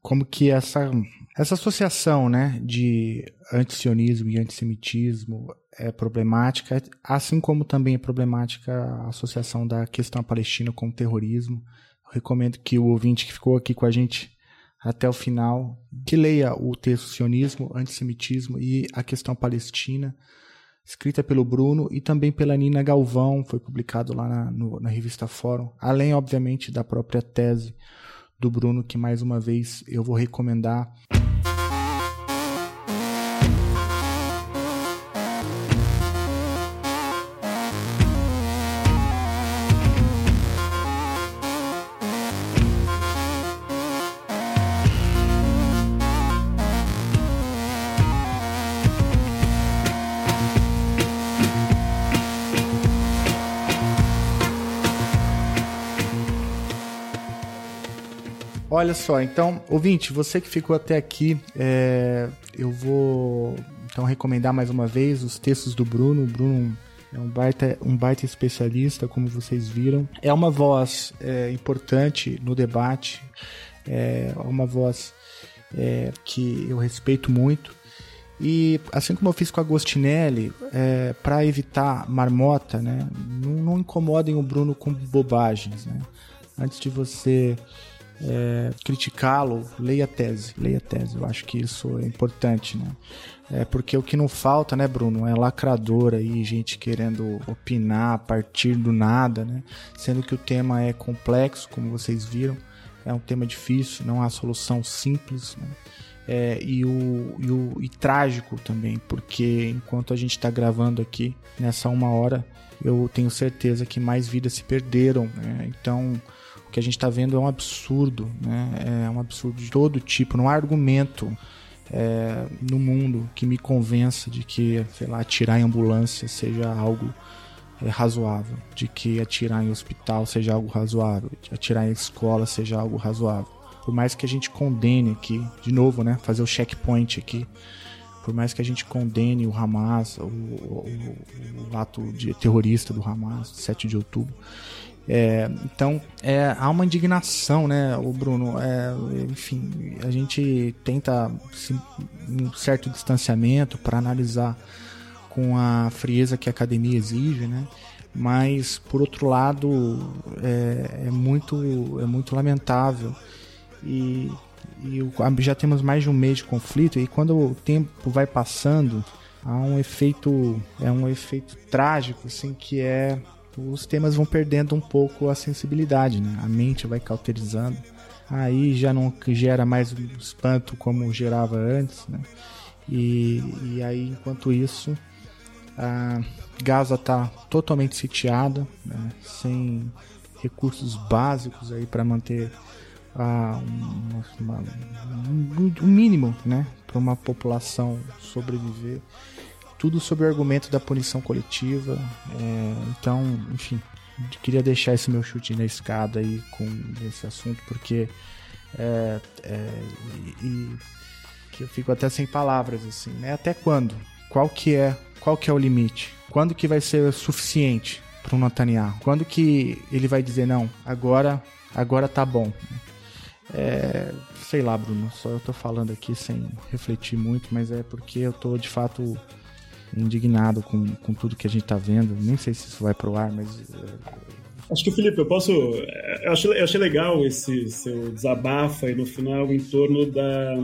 como que essa, essa associação né, de antisionismo e antissemitismo é problemática, assim como também é problemática a associação da questão palestina com o terrorismo. Eu recomendo que o ouvinte que ficou aqui com a gente até o final, que leia o texto Sionismo, Antissemitismo e a questão palestina, escrita pelo Bruno e também pela Nina Galvão, foi publicado lá na, no, na revista Fórum, além, obviamente, da própria tese do Bruno, que mais uma vez eu vou recomendar. Só, então, ouvinte, você que ficou até aqui, é, eu vou então recomendar mais uma vez os textos do Bruno. O Bruno é um baita, um baita especialista, como vocês viram. É uma voz é, importante no debate, é uma voz é, que eu respeito muito. E assim como eu fiz com a Agostinelli, é, para evitar marmota, né, não, não incomodem o Bruno com bobagens. Né? Antes de você é, criticá-lo, leia a tese, leia a tese. Eu acho que isso é importante, né? É porque o que não falta, né, Bruno, é lacrador aí, gente querendo opinar a partir do nada, né? Sendo que o tema é complexo, como vocês viram, é um tema difícil, não há solução simples, né? É, e, o, e, o, e trágico também, porque enquanto a gente está gravando aqui nessa uma hora, eu tenho certeza que mais vidas se perderam. Né? Então, que a gente está vendo é um absurdo, né? É um absurdo de todo tipo. Não há argumento é, no mundo que me convença de que, sei lá, atirar em ambulância seja algo é, razoável, de que atirar em hospital seja algo razoável, de atirar em escola seja algo razoável. Por mais que a gente condene aqui, de novo, né? Fazer o checkpoint aqui. Por mais que a gente condene o Hamas, o, o, o ato de terrorista do Hamas, 7 de outubro, É, então, é, há uma indignação, né, o Bruno? É, enfim, a gente tenta um certo distanciamento para analisar com a frieza que a academia exige, né? Mas, por outro lado, é, é muito, é muito lamentável. E, e já temos mais de um mês de conflito, e quando o tempo vai passando, há um efeito, é um efeito trágico, assim, que é os temas vão perdendo um pouco a sensibilidade, né? A mente vai cauterizando. Aí já não gera mais espanto como gerava antes, né? E, e aí, enquanto isso, a Gaza está totalmente sitiada, né? sem recursos básicos aí para manter a, uma, uma, um, um mínimo, né, para uma população sobreviver tudo sob o argumento da punição coletiva. É, então, enfim, queria deixar esse meu chute na escada aí com esse assunto, porque é, é, e, que eu fico até sem palavras assim, né? Até quando? Qual que é? Qual que é o limite? Quando que vai ser suficiente para o Netanyahu? Quando que ele vai dizer não? Agora, agora tá bom. É, sei lá, Bruno, só eu tô falando aqui sem refletir muito, mas é porque eu tô de fato indignado com, com tudo que a gente tá vendo. Nem sei se isso vai pro ar, mas Acho que, Felipe, eu posso. Eu achei, eu achei legal esse seu desabafo aí no final em torno da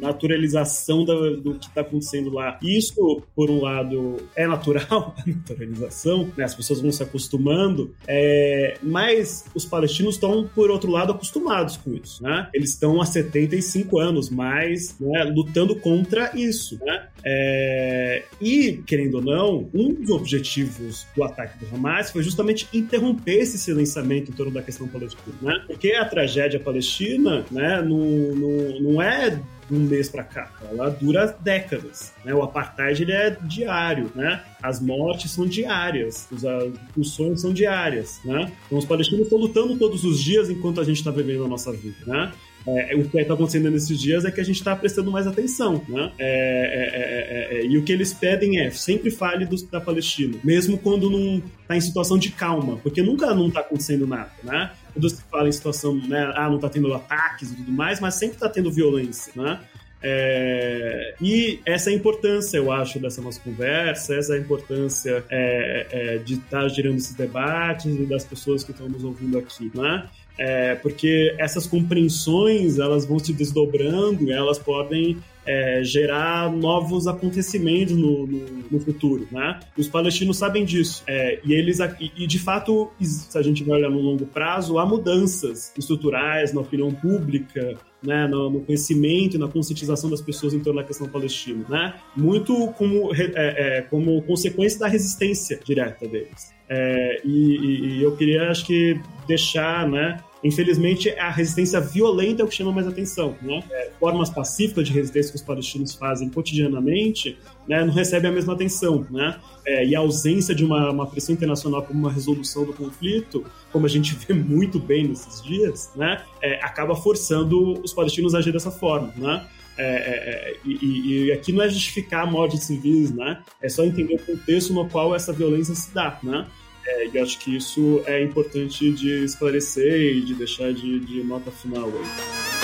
naturalização da, do que está acontecendo lá. Isso, por um lado, é natural, <laughs> a naturalização, né? as pessoas vão se acostumando, é... mas os palestinos estão, por outro lado, acostumados com isso. Né? Eles estão há 75 anos mais né, lutando contra isso. Né? É... E, querendo ou não, um dos objetivos do ataque do Hamas foi justamente interromper esse silenciamento em torno da questão palestina, né? Porque a tragédia palestina, né, não, não, não é de um mês para cá, ela dura décadas, né? O apartheid ele é diário, né? As mortes são diárias, as expulsões são diárias, né? Então os palestinos estão lutando todos os dias enquanto a gente está vivendo a nossa vida, né? É, o que está acontecendo nesses dias é que a gente está prestando mais atenção, né? É, é, é, é, e o que eles pedem é sempre fale do, da Palestina, mesmo quando não está em situação de calma, porque nunca não está acontecendo nada, né? Quando se fala em situação, né? Ah, não está tendo ataques e tudo mais, mas sempre está tendo violência, né? É, e essa é a importância, eu acho, dessa nossa conversa, essa é a importância é, é, de estar tá gerando esses debates e das pessoas que estão nos ouvindo aqui, né? É, porque essas compreensões elas vão se desdobrando elas podem é, gerar novos acontecimentos no, no, no, futuro, né? Os palestinos sabem disso é, e eles e, e, de fato se a gente vai olhar no longo prazo há mudanças estruturais na opinião pública, né, no, no conhecimento e na conscientização das pessoas em torno da questão palestina, né? Muito como é, é, como consequência da resistência direta deles. É, e, e, eu queria, acho que, deixar, né? Infelizmente, a resistência violenta é o que chama mais atenção, né? É, formas pacíficas de resistência que os palestinos fazem cotidianamente, né, não recebem a mesma atenção, né? É, e a ausência de uma, uma pressão internacional como uma resolução do conflito, como a gente <laughs> vê muito bem nesses dias, né? É, acaba forçando os palestinos a agir dessa forma, né? É, é, é, e, e, aqui não é justificar a morte de civis, né? É só entender o contexto no qual essa violência se dá, né? É, e acho que isso é importante de esclarecer e de deixar de, de nota final aí.